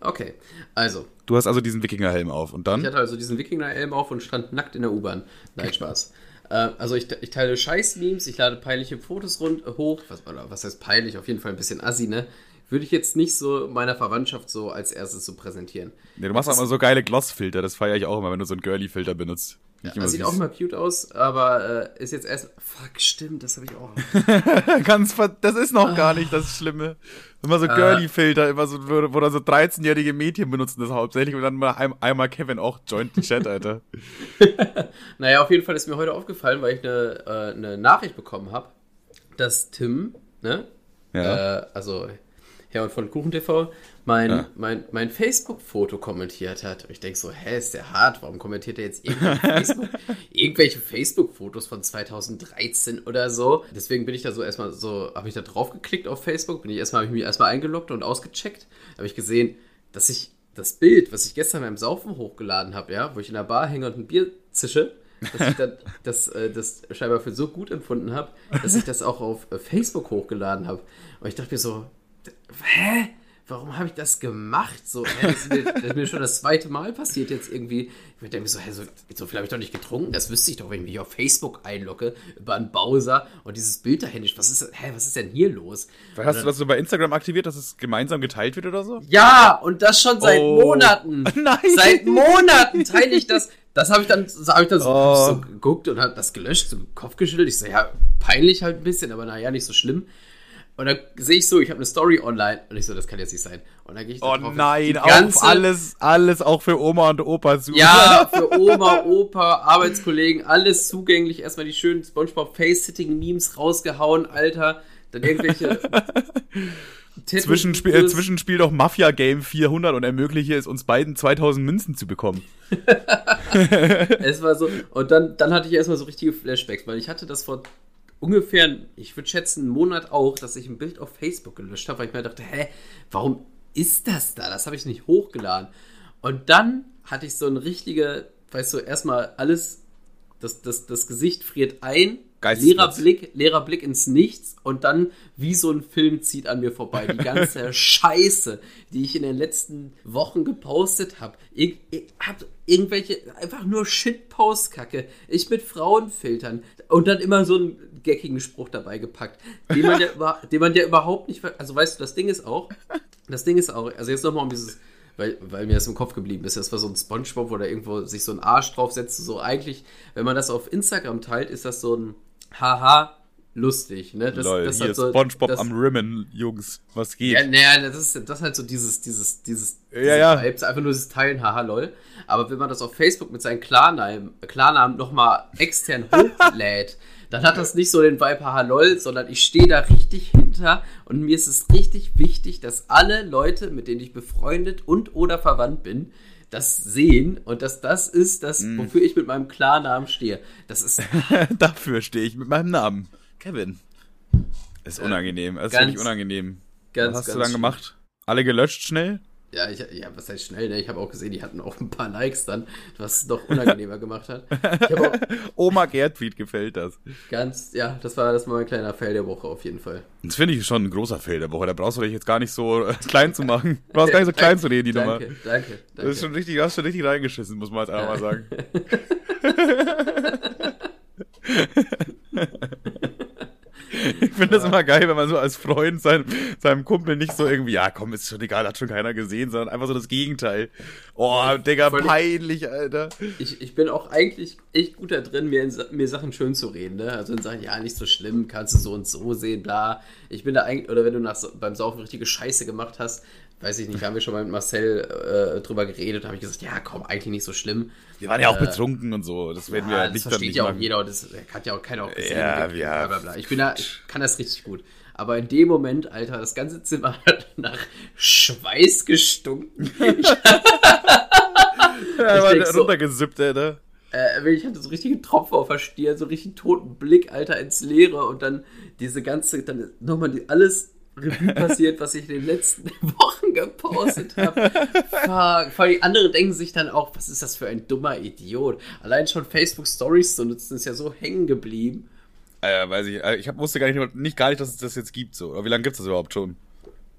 Okay, also, Du hast also diesen Wikingerhelm auf und ich dann? hatte also diesen Wikinger-Helm auf und stand nackt in der U-Bahn. Nein, Spaß. äh, also ich, ich teile Scheiß-Memes, ich lade peinliche Fotos rund, hoch. Was, oder was heißt peinlich? Auf jeden Fall ein bisschen assi, ne? Würde ich jetzt nicht so meiner Verwandtschaft so als erstes so präsentieren. Nee, du machst auch immer so geile Glossfilter, das feiere ich auch immer, wenn du so einen Girly-Filter benutzt. Immer Das sieht süß. auch mal cute aus, aber äh, ist jetzt erst. Fuck, stimmt, das habe ich auch. Ganz das ist noch gar nicht das Schlimme. Immer so Äh. Girly-Filter, immer so, wo wo dann so 13-jährige Mädchen benutzen das hauptsächlich und dann mal ein, einmal Kevin auch joint den Chat, Alter. Naja, auf jeden Fall ist mir heute aufgefallen, weil ich eine, äh, eine Nachricht bekommen habe, dass Tim, ne? Ja. Äh, also Herr und von KuchenTV, mein, Ja. mein, mein Facebook-Foto kommentiert hat. Und ich denke so, hä, ist der hart? Warum kommentiert er jetzt irgendwelche Facebook- irgendwelche Facebook-Fotos von 2013 oder so? Deswegen bin ich da so erstmal so, habe ich da drauf geklickt auf Facebook, bin ich erstmal, habe ich mich erstmal eingeloggt und ausgecheckt. Habe ich gesehen, dass ich das Bild, was ich gestern beim Saufen hochgeladen habe, ja, wo ich in der Bar hänge und ein Bier zische, dass ich dann das, äh, das scheinbar für so gut empfunden habe, dass ich das auch auf äh, Facebook hochgeladen habe. Und ich dachte mir so, hä? Warum habe ich das gemacht? So, hä, das, ist mir, das ist mir schon das zweite Mal passiert jetzt irgendwie. Ich denke mir so, hä, so, so viel habe ich doch nicht getrunken. Das wüsste ich doch, wenn ich mich auf Facebook einlogge, über einen Browser und dieses Bild da händisch. Was ist, hä, was ist denn hier los? Hast du das so bei Instagram aktiviert, dass es gemeinsam geteilt wird oder so? Ja, und das schon seit Oh. Monaten. Nein. Seit Monaten teile ich das. Das habe ich dann, so, hab ich dann so, Oh. so geguckt und habe das gelöscht, so Kopf geschüttelt. Ich so, ja, peinlich halt ein bisschen, aber naja, nicht so schlimm. Und dann sehe ich so, ich habe eine Story online und ich so, das kann jetzt nicht sein. Und dann gehe ich da Oh drauf, nein, die auf alles, alles auch für Oma und Opa zu. Ja, für Oma, Opa, Arbeitskollegen, alles zugänglich. Erstmal die schönen SpongeBob Face-Sitting-Memes rausgehauen, Alter. Dann irgendwelche Zwischenspiel, äh, Zwischenspiel doch Mafia Game 400 und ermögliche es uns beiden 2000 Münzen zu bekommen. Es war so, und dann, dann hatte ich erstmal so richtige Flashbacks, weil ich hatte das vor ungefähr, ich würde schätzen, einen Monat auch, dass ich ein Bild auf Facebook gelöscht habe, weil ich mir dachte, hä, warum ist das da? Das habe ich nicht hochgeladen. Und dann hatte ich so eine richtige, weißt du, erstmal alles, das, das, das Gesicht friert ein, leerer Blick, leerer Blick ins Nichts und dann wie so ein Film zieht an mir vorbei. Die ganze Scheiße, die ich in den letzten Wochen gepostet habe. Ich, ich hab irgendwelche, einfach nur Shitpost-Kacke. Ich mit Frauenfiltern und dann immer so einen geckigen Spruch dabei gepackt, den man ja, über, den man ja überhaupt nicht, also weißt du, das Ding ist auch, das Ding ist auch, also jetzt nochmal um dieses, weil, weil mir das im Kopf geblieben ist. Das war so ein Spongebob, wo da irgendwo sich so ein Arsch draufsetzt. So eigentlich, wenn man das auf Instagram teilt, ist das so ein Haha lustig. Ne? Das, Lol, das hier hat so, Spongebob das, am Rimmen, Jungs, was geht? Ja, naja, das ist, das ist halt so dieses, dieses, dieses, Ja, ja. Vibes, einfach nur dieses Teilen, haha, lol. Aber wenn man das auf Facebook mit seinen Klarnamen, Klarnamen nochmal extern hochlädt, dann hat das nicht so den Vibe, haha, lol, sondern ich stehe da richtig hinter und mir ist es richtig wichtig, dass alle Leute, mit denen ich befreundet und oder verwandt bin, das sehen und dass das ist das, Mhm. wofür ich mit meinem Klarnamen stehe. Das ist Dafür stehe ich mit meinem Namen. Kevin. Ist unangenehm, ist ganz- wirklich unangenehm. ganz, was hast ganz du dann schlimm. gemacht? Alle gelöscht schnell? Ja, ich, ja, was heißt schnell, ne? Ich habe auch gesehen, die hatten auch ein paar Likes dann, was es noch unangenehmer gemacht hat. Auch Oma Gertfried gefällt das. ganz, ja, das war, das war mein kleiner Fail der Woche auf jeden Fall. Das finde ich schon ein großer Fail der Woche. Da brauchst du dich jetzt gar nicht so äh, klein zu machen. Du brauchst gar nicht so klein zu reden, die Nummer. Danke, danke, danke. Das ist schon richtig, du hast schon richtig reingeschissen, muss man jetzt einfach mal sagen. Ich finde das immer geil, wenn man so als Freund sein, seinem Kumpel nicht so irgendwie, ja komm, ist schon egal, hat schon keiner gesehen, sondern einfach so das Gegenteil. Oh, Digga, peinlich, Alter. Ich, ich bin auch eigentlich echt gut da drin, mir, in, mir Sachen schön zu reden, ne? Also in Sachen, ja, nicht so schlimm, kannst du so und so sehen, bla. Ich bin da eigentlich, oder wenn du nach, beim Saufen richtige Scheiße gemacht hast, weiß ich nicht, haben wir schon mal mit Marcel äh, drüber geredet, habe ich gesagt, ja, komm, eigentlich nicht so schlimm. Wir waren ja auch äh, betrunken und so, das werden ja, wir das nicht versteht nicht ja auch machen. jeder, und das hat ja auch keiner auch gesehen. Ja, und ja. Bla, bla, bla. Ich bin da, ich kann das richtig gut. Aber in dem Moment, Alter, das ganze Zimmer hat nach Schweiß gestunken. Ja, war so- runtergesippt, Alter. äh, ich hatte so richtige Tropfen auf der Stirn, so richtig toten Blick, Alter, ins Leere und dann diese ganze, dann nochmal die, alles Revue passiert, was ich in den letzten Wochen gepostet habe. Fuck. Vor allem die anderen denken sich dann auch, was ist das für ein dummer Idiot? Allein schon Facebook Stories zu nutzen, ist ja so hängen geblieben. Äh, weiß ich, äh, ich hab, wusste gar nicht, nicht gar nicht, dass es das jetzt gibt, so. Aber wie lange gibt's das überhaupt schon?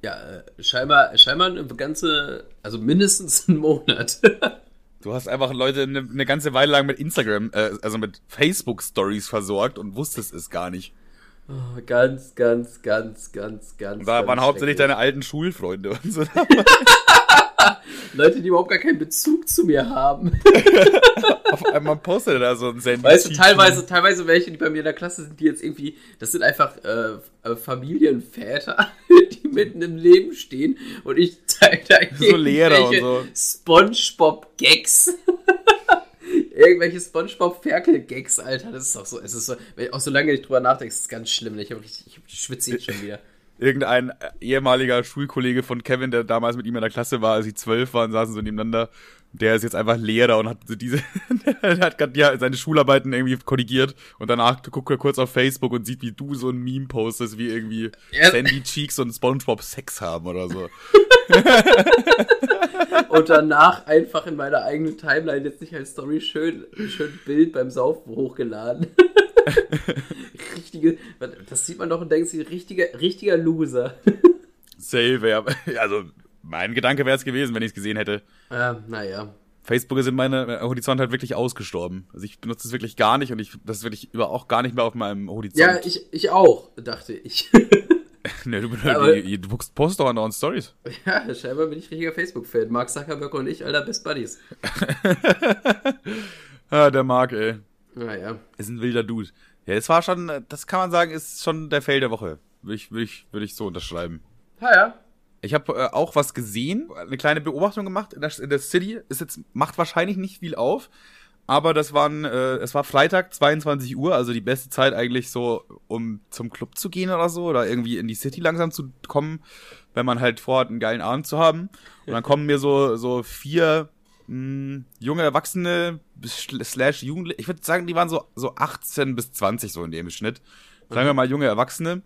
Ja, äh, scheinbar, scheinbar eine ganze, also mindestens einen Monat. Du hast einfach Leute eine, eine ganze Weile lang mit Instagram, äh, also mit Facebook-Stories versorgt und wusstest es gar nicht. Oh, ganz, ganz, ganz, ganz, ganz. Und da ganz waren hauptsächlich deine alten Schulfreunde und so. Leute, die überhaupt gar keinen Bezug zu mir haben. Auf einmal postet er da so ein Send. Weißt du, teilweise, teilweise welche, die bei mir in der Klasse sind, die jetzt irgendwie, das sind einfach äh, äh, Familienväter, die mitten im Leben stehen und ich zeige da So Lehrer und irgendwelche Spongebob-Gags. Irgendwelche Spongebob-Ferkel-Gags, Alter, das ist doch so, es ist so, ich auch so lange nicht drüber nachdenke, ist es ganz schlimm, ne? ich, ich, ich schwitze jetzt schon wieder. Irgendein äh, ehemaliger Schulkollege von Kevin, der damals mit ihm in der Klasse war, als sie zwölf waren, saßen so nebeneinander. Der ist jetzt einfach Lehrer und hat so diese, der hat gerade ja seine Schularbeiten irgendwie korrigiert und danach guckt er kurz auf Facebook und sieht, wie du so ein Meme postest, wie irgendwie Ja. Sandy Cheeks und SpongeBob Sex haben oder so. Und danach einfach in meiner eigenen Timeline jetzt nicht als Story schön, schön Bild beim Saufen hochgeladen. Richtige, das sieht man doch und denkt sich, richtiger, richtiger Loser. Safe, ja. Also, mein Gedanke wäre es gewesen, wenn ich es gesehen hätte. Ja, naja. Facebook ist in meinem Horizont halt wirklich ausgestorben. Also ich benutze es wirklich gar nicht und ich, das ist wirklich über auch gar nicht mehr auf meinem Horizont. Ja, ich, ich auch, dachte ich. ne, du, du, du postest doch andauernd Stories. ja, scheinbar bin ich richtiger Facebook-Fan. Mark Zuckerberg und ich, alter Best Buddies. Ah, der Marc, ey. Naja. Ist ein wilder Dude. Ja, das war schon, das kann man sagen, ist schon der Fail der Woche. Würde ich, würde ich, würde ich so unterschreiben. Ha, ja. Ich habe äh, auch was gesehen, eine kleine Beobachtung gemacht in der, in der City. Ist jetzt macht wahrscheinlich nicht viel auf, aber das waren, äh, es war Freitag 22 Uhr, also die beste Zeit eigentlich so, um zum Club zu gehen oder so oder irgendwie in die City langsam zu kommen, wenn man halt vorhat, einen geilen Abend zu haben. Und dann kommen mir so so vier mh, junge Erwachsene slash Jugendliche. Ich würde sagen, die waren so so 18 bis 20 so in dem Schnitt. Sagen wir mal junge Erwachsene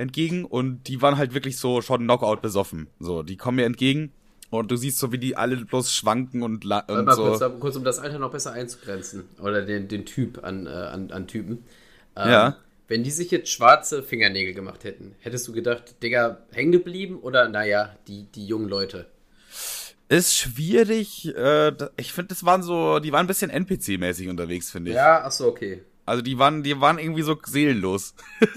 entgegen und die waren halt wirklich so schon Knockout besoffen. So, die kommen mir entgegen und du siehst so, wie die alle bloß schwanken und, la- und mal so. kurz, kurz, um das Alter noch besser einzugrenzen. Oder den, den Typ an, äh, an, an Typen. Ähm, Ja. Wenn die sich jetzt schwarze Fingernägel gemacht hätten, hättest du gedacht, Digga, hängen geblieben oder naja, die, die jungen Leute? Ist schwierig. Äh, ich finde, das waren so, die waren ein bisschen NPC-mäßig unterwegs, finde ich. Ja, ach so, okay. Also die waren, die waren irgendwie so seelenlos.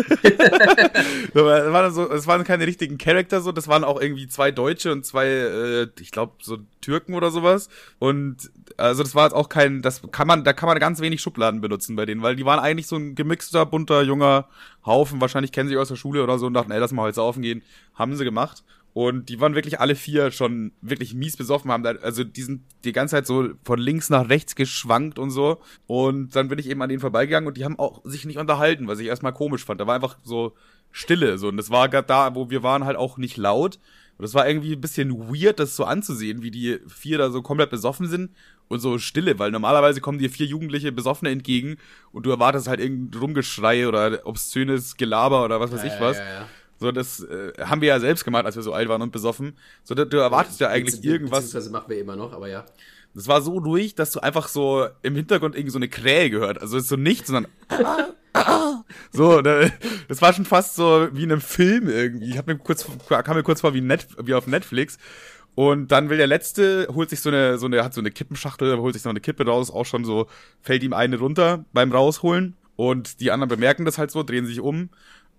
Es waren so, waren keine richtigen Charakter so, das waren auch irgendwie zwei Deutsche und zwei, äh, ich glaube so Türken oder sowas. Und also das war jetzt auch kein, das kann man, da kann man ganz wenig Schubladen benutzen bei denen, weil die waren eigentlich so ein gemixter, bunter, junger Haufen. Wahrscheinlich kennen sie aus der Schule oder so und dachten, ey, lass mal heute saufen gehen. Haben sie gemacht. Und die waren wirklich alle vier schon wirklich mies besoffen, haben da, also die sind die ganze Zeit so von links nach rechts geschwankt und so. Und dann bin ich eben an denen vorbeigegangen und die haben auch sich nicht unterhalten, was ich erstmal komisch fand. Da war einfach so Stille, so. Und das war gerade da, wo wir waren, halt auch nicht laut. Und das war irgendwie ein bisschen weird, das so anzusehen, wie die vier da so komplett besoffen sind und so Stille, weil normalerweise kommen dir vier Jugendliche Besoffene entgegen und du erwartest halt irgendein Rumgeschrei oder obszönes Gelaber oder was weiß ich was. Ja, ja, ja. So, das äh, haben wir ja selbst gemacht, als wir so alt waren und besoffen. So, da, du erwartest ja eigentlich Bezieh- irgendwas. Beziehungsweise machen wir immer noch, aber ja. Das war so ruhig, dass du einfach so im Hintergrund irgendwie so eine Krähe gehört. Also es ist so nichts, sondern so, da, das war schon fast so wie in einem Film irgendwie. Ich hab mir kurz, kam mir kurz vor wie, Net, wie auf Netflix. Und dann will der letzte, holt sich so eine, so eine, hat so eine Kippenschachtel, holt sich noch eine Kippe raus, auch schon so, fällt ihm eine runter beim Rausholen. Und die anderen bemerken das halt so, drehen sich um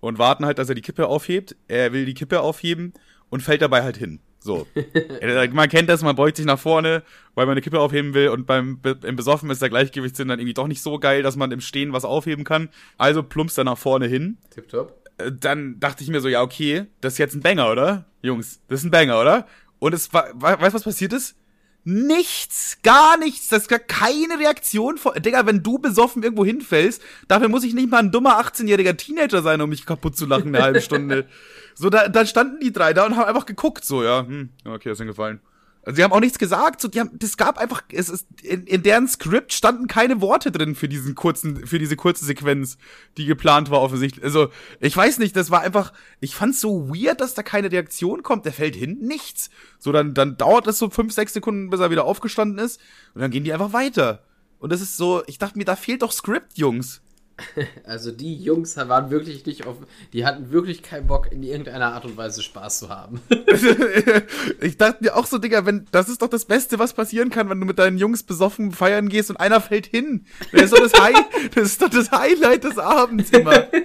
und warten halt, dass er die Kippe aufhebt. Er will die Kippe aufheben und fällt dabei halt hin. So. Man kennt das, man beugt sich nach vorne, weil man eine Kippe aufheben will und beim Be- im Besoffen ist der Gleichgewichtssinn dann irgendwie doch nicht so geil, dass man im Stehen was aufheben kann. Also plumpst er nach vorne hin. Tipptopp. Äh, Dann dachte ich mir so, ja, okay, das ist jetzt ein Banger, oder? Jungs, das ist ein Banger, oder? Und es war, weißt du, was passiert ist? Nichts, gar nichts, das ist gar keine Reaktion von, Digga, wenn du besoffen irgendwo hinfällst, dafür muss ich nicht mal ein dummer 18-jähriger Teenager sein, um mich kaputt zu lachen eine halbe Stunde. So, da, da standen die drei da und haben einfach geguckt, so, ja, hm, okay, ist hingefallen. Also, sie haben auch nichts gesagt, so, die haben, das gab einfach, es ist, in, in deren Skript standen keine Worte drin für diesen kurzen, für diese kurze Sequenz, die geplant war offensichtlich. Also, ich weiß nicht, das war einfach, ich fand's so weird, dass da keine Reaktion kommt, der fällt hin, nichts. So, dann, dann dauert es so fünf, sechs Sekunden, bis er wieder aufgestanden ist, und dann gehen die einfach weiter. Und das ist so, ich dachte mir, da fehlt doch Skript, Jungs. Also die Jungs waren wirklich nicht auf, die hatten wirklich keinen Bock in irgendeiner Art und Weise Spaß zu haben. ich dachte mir auch so, Digga, wenn das ist doch das Beste, was passieren kann, wenn du mit deinen Jungs besoffen feiern gehst und einer fällt hin. Das ist doch das, High, das, ist doch das Highlight des Abends immer.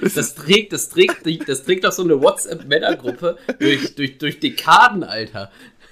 Das, das trägt, das trägt, das trägt doch so eine WhatsApp-Männergruppe durch, durch, durch Dekaden, Alter.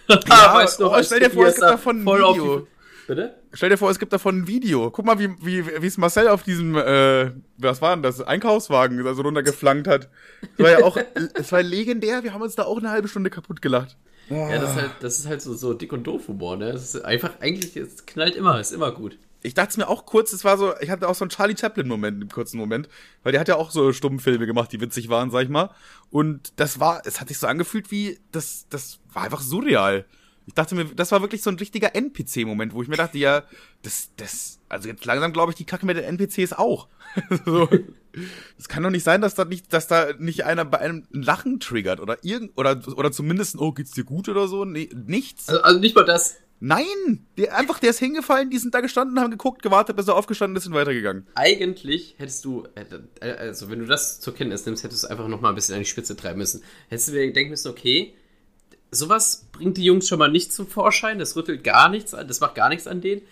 Ja, weißt du, oh, stell dir vor, es gibt davon ein Video. Bitte? Stell dir vor, es gibt davon ein Video. Guck mal, wie, wie, wie es Marcel auf diesem, äh, was war denn das, Einkaufswagen also runtergeflankt hat. Das war ja auch, es war legendär, wir haben uns da auch eine halbe Stunde kaputt gelacht. Ja, das ist halt, das ist halt so, so dick und doof Humor, ne? Das ist einfach, eigentlich, es knallt immer, ist immer gut. Ich dachte es mir auch kurz, es war so, ich hatte auch so einen Charlie Chaplin-Moment im kurzen Moment, weil der hat ja auch so Stummfilme gemacht, die witzig waren, sag ich mal. Und das war, es hat sich so angefühlt wie, das, das war einfach surreal. Ich dachte mir, das war wirklich so ein richtiger NPC-Moment, wo ich mir dachte, ja, das, das, also jetzt langsam glaube ich, die Kacke mit den NPCs auch. so. Es kann doch nicht sein, dass da nicht, dass da nicht einer bei einem ein Lachen triggert oder irgend, oder, oder zumindest, oh, geht's dir gut oder so? Nee, nichts. Also, also nicht mal das. Nein! Der, einfach, der ist hingefallen, die sind da gestanden, haben geguckt, gewartet, bis er aufgestanden ist und weitergegangen. Eigentlich hättest du, äh, also wenn du das zur Kenntnis nimmst, hättest du einfach noch mal ein bisschen an die Spitze treiben müssen. Hättest du dir denken müssen, okay, sowas bringt die Jungs schon mal nicht zum Vorschein. Das rüttelt gar nichts an, das macht gar nichts an denen.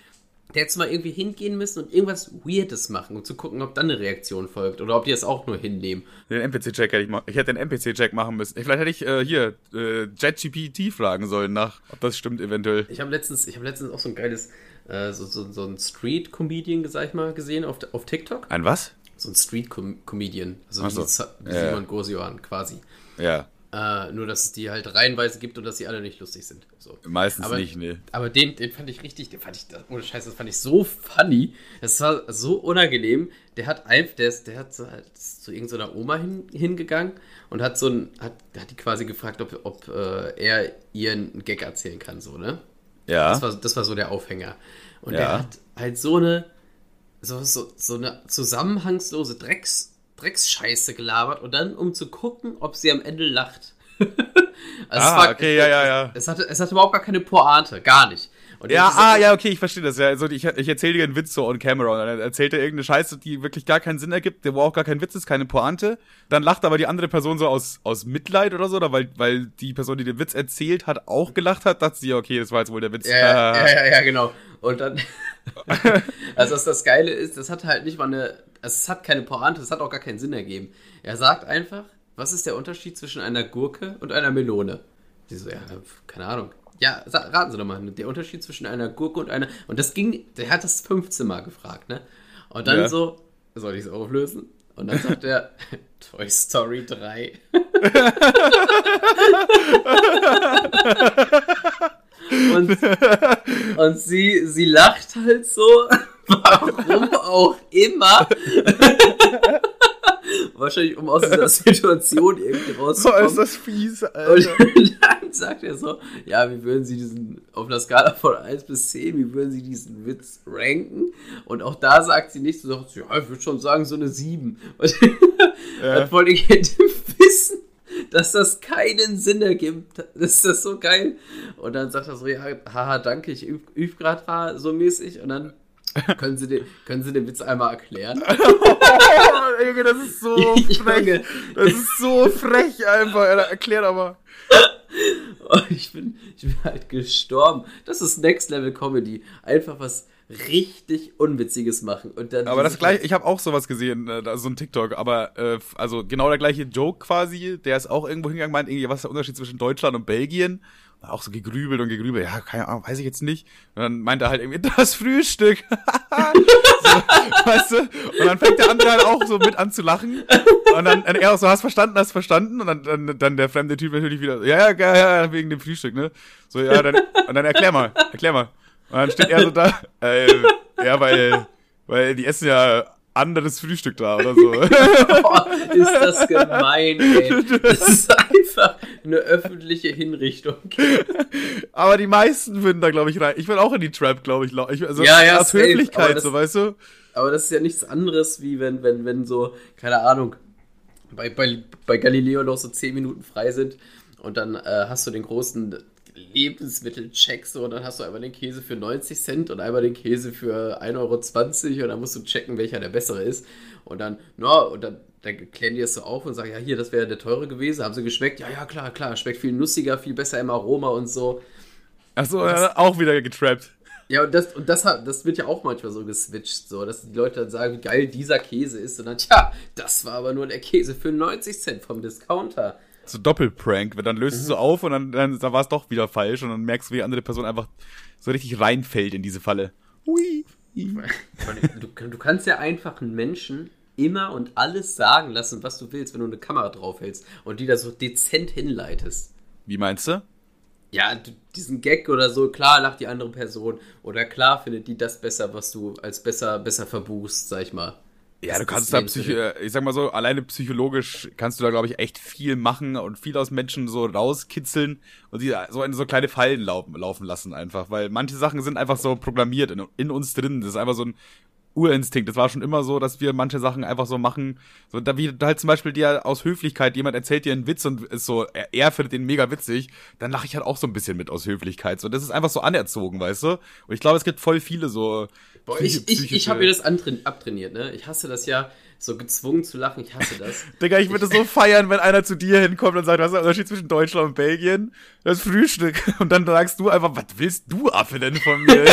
Der hätte mal irgendwie hingehen müssen und irgendwas Weirdes machen, um zu gucken, ob dann eine Reaktion folgt oder ob die es auch nur hinnehmen. Den NPC-Check hätte ich mal. Ich hätte den NPC-Check machen müssen. Vielleicht hätte ich äh, hier äh, JetGPT fragen sollen nach, ob das stimmt eventuell. Ich habe letztens, ich habe letztens auch so ein geiles, äh, so, so, so ein Street-Comedian, sag ich mal, gesehen auf, auf TikTok. Ein was? So ein Street-Comedian. Also Ach wie, so. wie Ja. Simon Gosiohan quasi. Ja. Äh, nur, dass es die halt reihenweise gibt und dass sie alle nicht lustig sind. So. Meistens Aber- nicht, ne. Aber den, den fand ich richtig, den fand ich, ohne Scheiß, das fand ich so funny. Das war so unangenehm. Der hat einfach, der ist, der hat so, halt zu irgendeiner Oma hin, hingegangen und hat so ein, hat, hat die quasi gefragt, ob, ob äh, er ihr einen Gag erzählen kann, so, ne? Ja. Das war, das war so der Aufhänger. Und Ja. der hat halt so eine, so, so, so eine zusammenhangslose Drecks, Drecksscheiße gelabert und dann, um zu gucken, ob sie am Ende lacht. also Ah, okay, ja, ja, ja. Es hatte, es hatte überhaupt gar keine Pointe, gar nicht. Und Ja, ah, ja, okay, ich verstehe das. Ja, also ich, ich erzähle dir einen Witz so on camera und dann erzählt er irgendeine Scheiße, die wirklich gar keinen Sinn ergibt, der wo auch gar kein Witz ist, keine Pointe. Dann lacht aber die andere Person so aus, aus Mitleid oder so, oder weil, weil die Person, die den Witz erzählt hat, auch gelacht hat, dachte sie, ja, okay, das war jetzt wohl der Witz. Ja, ja, ja, ja, ja, genau. Und dann, also was das Geile ist, das hat halt nicht mal eine, also es hat keine Pointe, es hat auch gar keinen Sinn ergeben. Er sagt einfach, was ist der Unterschied zwischen einer Gurke und einer Melone? Die so, ja, keine Ahnung. Ja, raten Sie doch mal, der Unterschied zwischen einer Gurke und einer, und das ging, der hat das 15 Mal gefragt, ne? Und dann Ja. so, soll ich es auflösen? Und dann sagt er, Toy Story 3. und, und sie, sie lacht halt so, warum auch immer. Wahrscheinlich, um aus dieser Situation irgendwie So ist rauszukommen. das fies, Und Alter. dann sagt er so, ja, wie würden Sie diesen, auf einer Skala von 1 bis 10, wie würden Sie diesen Witz ranken? Und auch da sagt sie nichts, so sagt ja, ich würde schon sagen, so eine 7. Und Ja. dann wollte ich hätte wissen, dass das keinen Sinn ergibt. Das ist das so geil. Und dann sagt er so, ja, haha, danke, ich übe üb gerade so mäßig. Und dann können Sie, den, können Sie den Witz einmal erklären? Oh, Junge, das ist so frech. Das ist so frech einfach. Alter. Erklär doch mal. Und ich bin, ich bin halt gestorben. Das ist Next Level Comedy. Einfach was, richtig Unwitziges machen. Und dann aber das gleiche, ich habe auch sowas gesehen, äh, so ein TikTok, aber äh, also genau der gleiche Joke quasi, der ist auch irgendwo hingegangen, meint irgendwie, was ist der Unterschied zwischen Deutschland und Belgien? Auch so gegrübelt und gegrübelt, ja, keine Ahnung, weiß ich jetzt nicht. Und dann meint er halt irgendwie, das Frühstück. so, weißt du? Und dann fängt der andere halt auch so mit an zu lachen. Und dann, und er auch so, hast verstanden, hast verstanden? Und dann, dann, dann der fremde Typ natürlich wieder, ja, ja, ja, wegen dem Frühstück, ne? So, ja, dann, und dann erklär mal, erklär mal. Und dann steht er so da, äh, ja, weil, weil die essen ja anderes Frühstück da oder so. Boah, ist das gemein, ey. Das ist einfach eine öffentliche Hinrichtung. Aber die meisten würden da, glaube ich, rein. Ich will auch in die Trap, glaube ich. Also ja, ja, aus safe, Höflichkeit, das, so, weißt du? Aber das ist ja nichts anderes, wie wenn, wenn, wenn so, keine Ahnung, bei, bei, bei Galileo noch so 10 Minuten frei sind und dann äh, hast du den großen Lebensmittelcheck so und dann hast du einmal den Käse für 90 Cent und einmal den Käse für 1,20 Euro und dann musst du checken, welcher der bessere ist. Und dann, na, und dann, dann klären die es so auf und sagen, ja, hier, das wäre der teure gewesen. Haben sie geschmeckt? Ja, ja, klar, klar. Schmeckt viel nussiger, viel besser im Aroma und so. Achso, ja, auch wieder getrappt. Ja, und das, und das, das wird ja auch manchmal so geswitcht, so, dass die Leute dann sagen, wie geil dieser Käse ist. Und dann, tja, das war aber nur der Käse für 90 Cent vom Discounter so Doppelprank, dann löst mhm. du so auf und dann, dann, dann war es doch wieder falsch und dann merkst du, wie die andere Person einfach so richtig reinfällt in diese Falle. Hui. Du, du kannst ja einfach einen Menschen immer und alles sagen lassen, was du willst, wenn du eine Kamera draufhältst und die da so dezent hinleitest. Wie meinst du? Ja, diesen Gag oder so, klar lacht die andere Person oder klar findet die das besser, was du als besser, besser verbuchst, sag ich mal. Ja, du kannst da psych ich sag mal so, alleine psychologisch kannst du da, glaube ich, echt viel machen und viel aus Menschen so rauskitzeln und sie so in so kleine Fallen laufen, laufen lassen einfach, weil manche Sachen sind einfach so programmiert in, in uns drin. Das ist einfach so ein Urinstinkt. Das war schon immer so, dass wir manche Sachen einfach so machen. So, da wie halt zum Beispiel dir aus Höflichkeit jemand erzählt dir einen Witz und ist so, er, er findet den mega witzig, dann lache ich halt auch so ein bisschen mit aus Höflichkeit. So, das ist einfach so anerzogen, weißt du? Und ich glaube, es gibt voll viele so. Boah, ich, ich, ich habe mir das abtrainiert, ne? Ich hasse das ja, so gezwungen zu lachen. Ich hasse das. Digga, ich würde so feiern, wenn einer zu dir hinkommt und sagt, was ist der Unterschied zwischen Deutschland und Belgien? Das Frühstück. Und dann sagst du einfach, was willst du, Affe, denn von mir?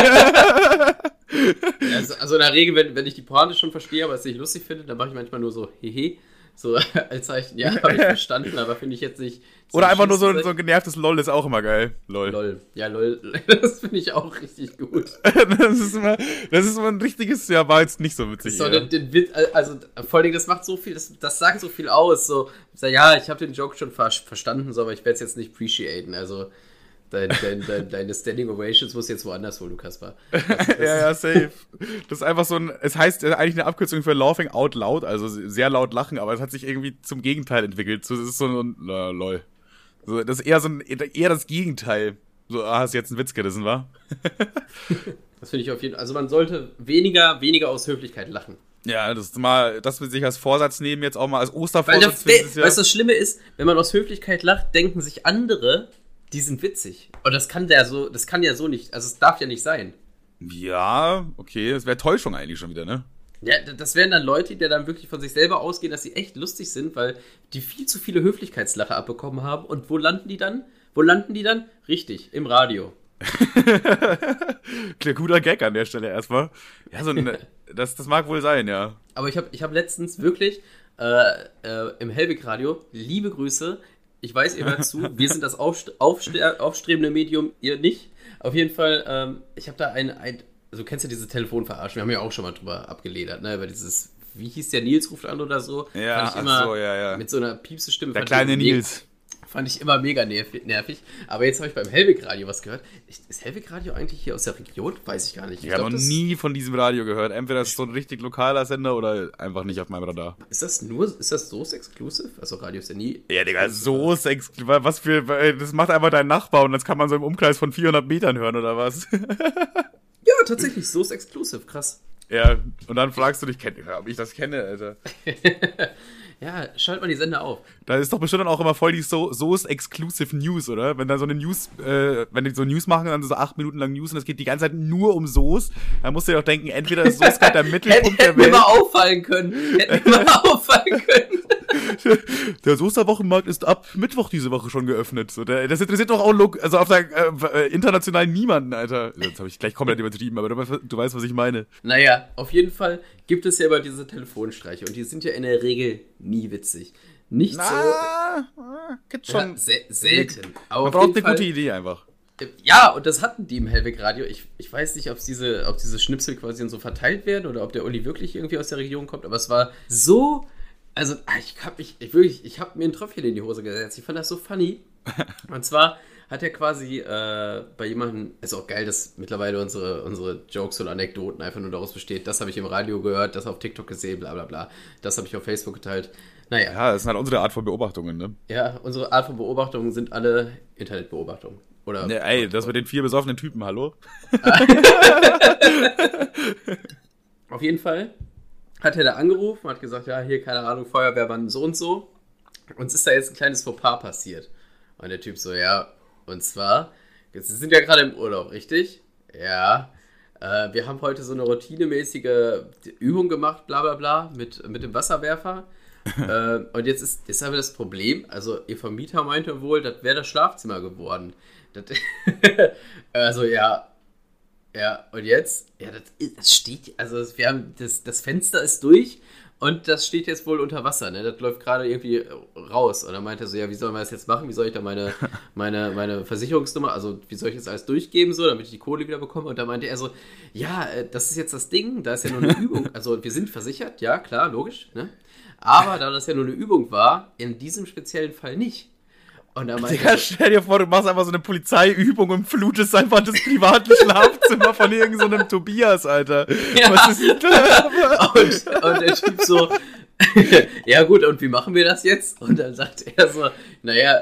also, also, in der Regel, wenn, wenn ich die Pointe schon verstehe, aber es nicht lustig finde, dann mache ich manchmal nur so, hehe. So als Zeichen, ja, habe ich verstanden, aber finde ich jetzt nicht. Oder einfach nur so, ein, so ein genervtes LOL ist auch immer geil. LOL. LOL. Ja, LOL, das finde ich auch richtig gut. das, ist immer, das ist immer ein richtiges, ja, war jetzt nicht so witzig. So, den, den Witz, also vor allem, das macht so viel, das, das sagt so viel aus. So, ja, ich habe den Joke schon verstanden, so, aber ich werde es jetzt nicht appreciaten. Also, Dein, dein, dein, deine Standing Ovations muss jetzt woanders holen, du Kasper. ja, ja, safe. Das ist einfach so ein, es heißt eigentlich eine Abkürzung für Laughing Out Loud, also sehr laut lachen, aber es hat sich irgendwie zum Gegenteil entwickelt. So, das ist so ein, äh, lol. So, das ist eher so ein, eher das Gegenteil. So, ah, hast jetzt einen Witz gerissen, wa? das finde ich auf jeden Fall, also man sollte weniger, weniger aus Höflichkeit lachen. Ja, das ist mal, das will sich als Vorsatz nehmen, jetzt auch mal als Ostervorsatz. Weil das, weißt du, das Schlimme ist, wenn man aus Höflichkeit lacht, denken sich andere, die sind witzig. Und das kann der so, das kann ja so nicht, also es darf ja nicht sein. Ja, okay, das wäre Täuschung eigentlich schon wieder, ne? Ja, das wären dann Leute, die dann wirklich von sich selber ausgehen, dass sie echt lustig sind, weil die viel zu viele Höflichkeitslache abbekommen haben. Und wo landen die dann? Wo landen die dann? Richtig, im Radio. Klar, guter Gag an der Stelle erstmal. Ja, so ein, das, das mag wohl sein, ja. Aber ich habe ich hab letztens wirklich äh, äh, im Hellwig-Radio, liebe Grüße, ich weiß, ihr hört zu. Wir sind das aufstre aufstre aufstrebende Medium, ihr nicht. Auf jeden Fall, ähm, ich habe da ein, ein, also kennst du diese Telefonverarschen? Wir haben ja auch schon mal drüber abgeledert, ne? Über dieses, wie hieß der Nils ruft an oder so? Ja, ich immer so, ja, ja. mit so einer piepse Stimme. Der kleine Nils. Fand ich immer mega nervig. Aber jetzt habe ich beim Hellwig-Radio was gehört. Ist Hellwig-Radio eigentlich hier aus der Region? Weiß ich gar nicht. Ich, ich habe noch nie von diesem Radio gehört. Entweder ist es so ein richtig lokaler Sender oder einfach nicht auf meinem Radar. Ist das nur, ist das so exclusive? Also Radio ist ja nie. Ja, Digga, so exclusive. Was für, das macht einfach dein Nachbar und das kann man so im Umkreis von 400 Metern hören oder was? ja, tatsächlich, so exclusive. Krass. Ja, und dann fragst du dich, ob ich das kenne, Alter. Ja, schalt mal die Sender auf. Da ist doch bestimmt dann auch immer voll die so So's Exclusive News, oder? Wenn da so eine News, äh, wenn die so News machen, dann so acht Minuten lang News und es geht die ganze Zeit nur um So's, dann musst du dir doch denken, entweder ist So's gerade der Mittelpunkt Hätte der Welt. mir mal auffallen können. Hätte mir mal auffallen können. Der Soester Wochenmarkt ist ab Mittwoch diese Woche schon geöffnet. So, der, das interessiert doch auch lo- also auf der äh, international niemanden, Alter. Jetzt habe ich gleich komplett übertrieben, aber du, weißt, du weißt, was ich meine. Naja, auf jeden Fall gibt es ja immer diese Telefonstreiche und die sind ja in der Regel nie witzig. Nicht so. Na, äh, gibt Ja, schon. se selten. Aber Man auf braucht jeden eine Fall, gute Idee einfach. Ja, und das hatten die im Hellweg Radio. Ich, ich weiß nicht, ob diese, ob diese Schnipsel quasi so verteilt werden oder ob der Uli wirklich irgendwie aus der Region kommt, aber es war so. Also, ah, ich hab mich, ich wirklich, ich habe mir ein Tröpfchen in die Hose gesetzt. Ich fand das so funny. Und zwar hat er quasi äh, bei jemandem, ist auch geil, dass mittlerweile unsere, unsere Jokes und Anekdoten einfach nur daraus besteht. Das habe ich im Radio gehört, das auf TikTok gesehen, bla bla bla. Das habe ich auf Facebook geteilt. Naja, Ja, das ist halt unsere Art von Beobachtungen, ne? ja, unsere Art von Beobachtungen sind alle Internetbeobachtungen. Oder Ne, ey, das mit den vier besoffenen Typen, hallo? Auf jeden Fall hat er da angerufen, hat gesagt, ja, hier, keine Ahnung, Feuerwehrmann so und so. Uns ist da jetzt ein kleines Fauxpas passiert. Und der Typ so, ja, und zwar, jetzt sind ja gerade im Urlaub, richtig? Ja. Äh, wir haben heute so eine routinemäßige Übung gemacht, bla bla bla, mit, mit dem Wasserwerfer. äh, und jetzt ist, ist aber das Problem, also ihr Vermieter meinte wohl, das wäre das Schlafzimmer geworden. Das, also ja, ja, und jetzt? Ja, das, ist- das steht, also das- wir haben, das, das Fenster ist durch und das steht jetzt wohl unter Wasser, ne? Das läuft gerade irgendwie raus. Und dann meinte er so, ja, wie sollen wir das jetzt machen? Wie soll ich da meine, meine, meine Versicherungsnummer, also wie soll ich jetzt alles durchgeben, so, damit ich die Kohle wieder bekomme? Und da meinte er so, ja, äh, das ist jetzt das Ding, da ist ja nur eine Übung. Also wir sind versichert, ja, klar, logisch, ne? Aber da das ja nur eine Übung war, in diesem speziellen Fall nicht. Und da meinte Digga, stell dir vor, du machst einfach so eine Polizeiübung und flutest einfach das private Schlafzimmer von irgendeinem so Tobias, Alter. Ja. Was ist? Und, und der Typ so, ja gut, und wie machen wir das jetzt? Und dann sagt er so, naja,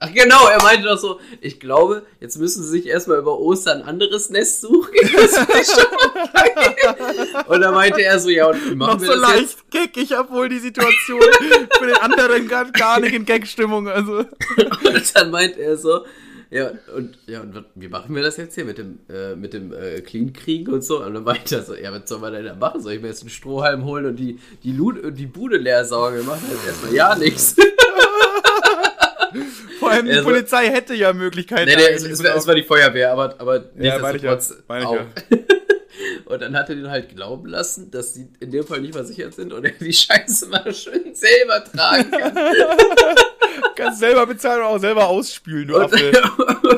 ach genau, er meinte doch so, ich glaube, jetzt müssen sie sich erstmal über Ostern ein anderes Nest suchen. Das finde ich schon mal und dann meinte er so, ja, und wie machen Noch wir so das jetzt? leicht Gag, ich hab wohl die Situation für den anderen gar, gar nicht in Gag-Stimmung, also. Und dann meint er so, ja, und, ja, und wie machen wir das jetzt hier mit dem, äh, mit dem äh, Clean-Krieg und so? Und dann meint er so, ja, was soll man denn da machen? Soll ich mir jetzt einen Strohhalm holen und die, die, Lud und die Bude leer saugen? Wir machen jetzt erstmal ja nichts. Vor allem die Polizei hätte ja Möglichkeiten. Nee, nee, es, es, es war die Feuerwehr, aber, aber Ja, ja, nichtsdestotrotz meine ich auch. ja. Und dann hat er den halt glauben lassen, dass die in dem Fall nicht versichert sind und er die Scheiße mal schön selber tragen kann. Kannst selber bezahlen und auch selber ausspülen, du Und, Affe.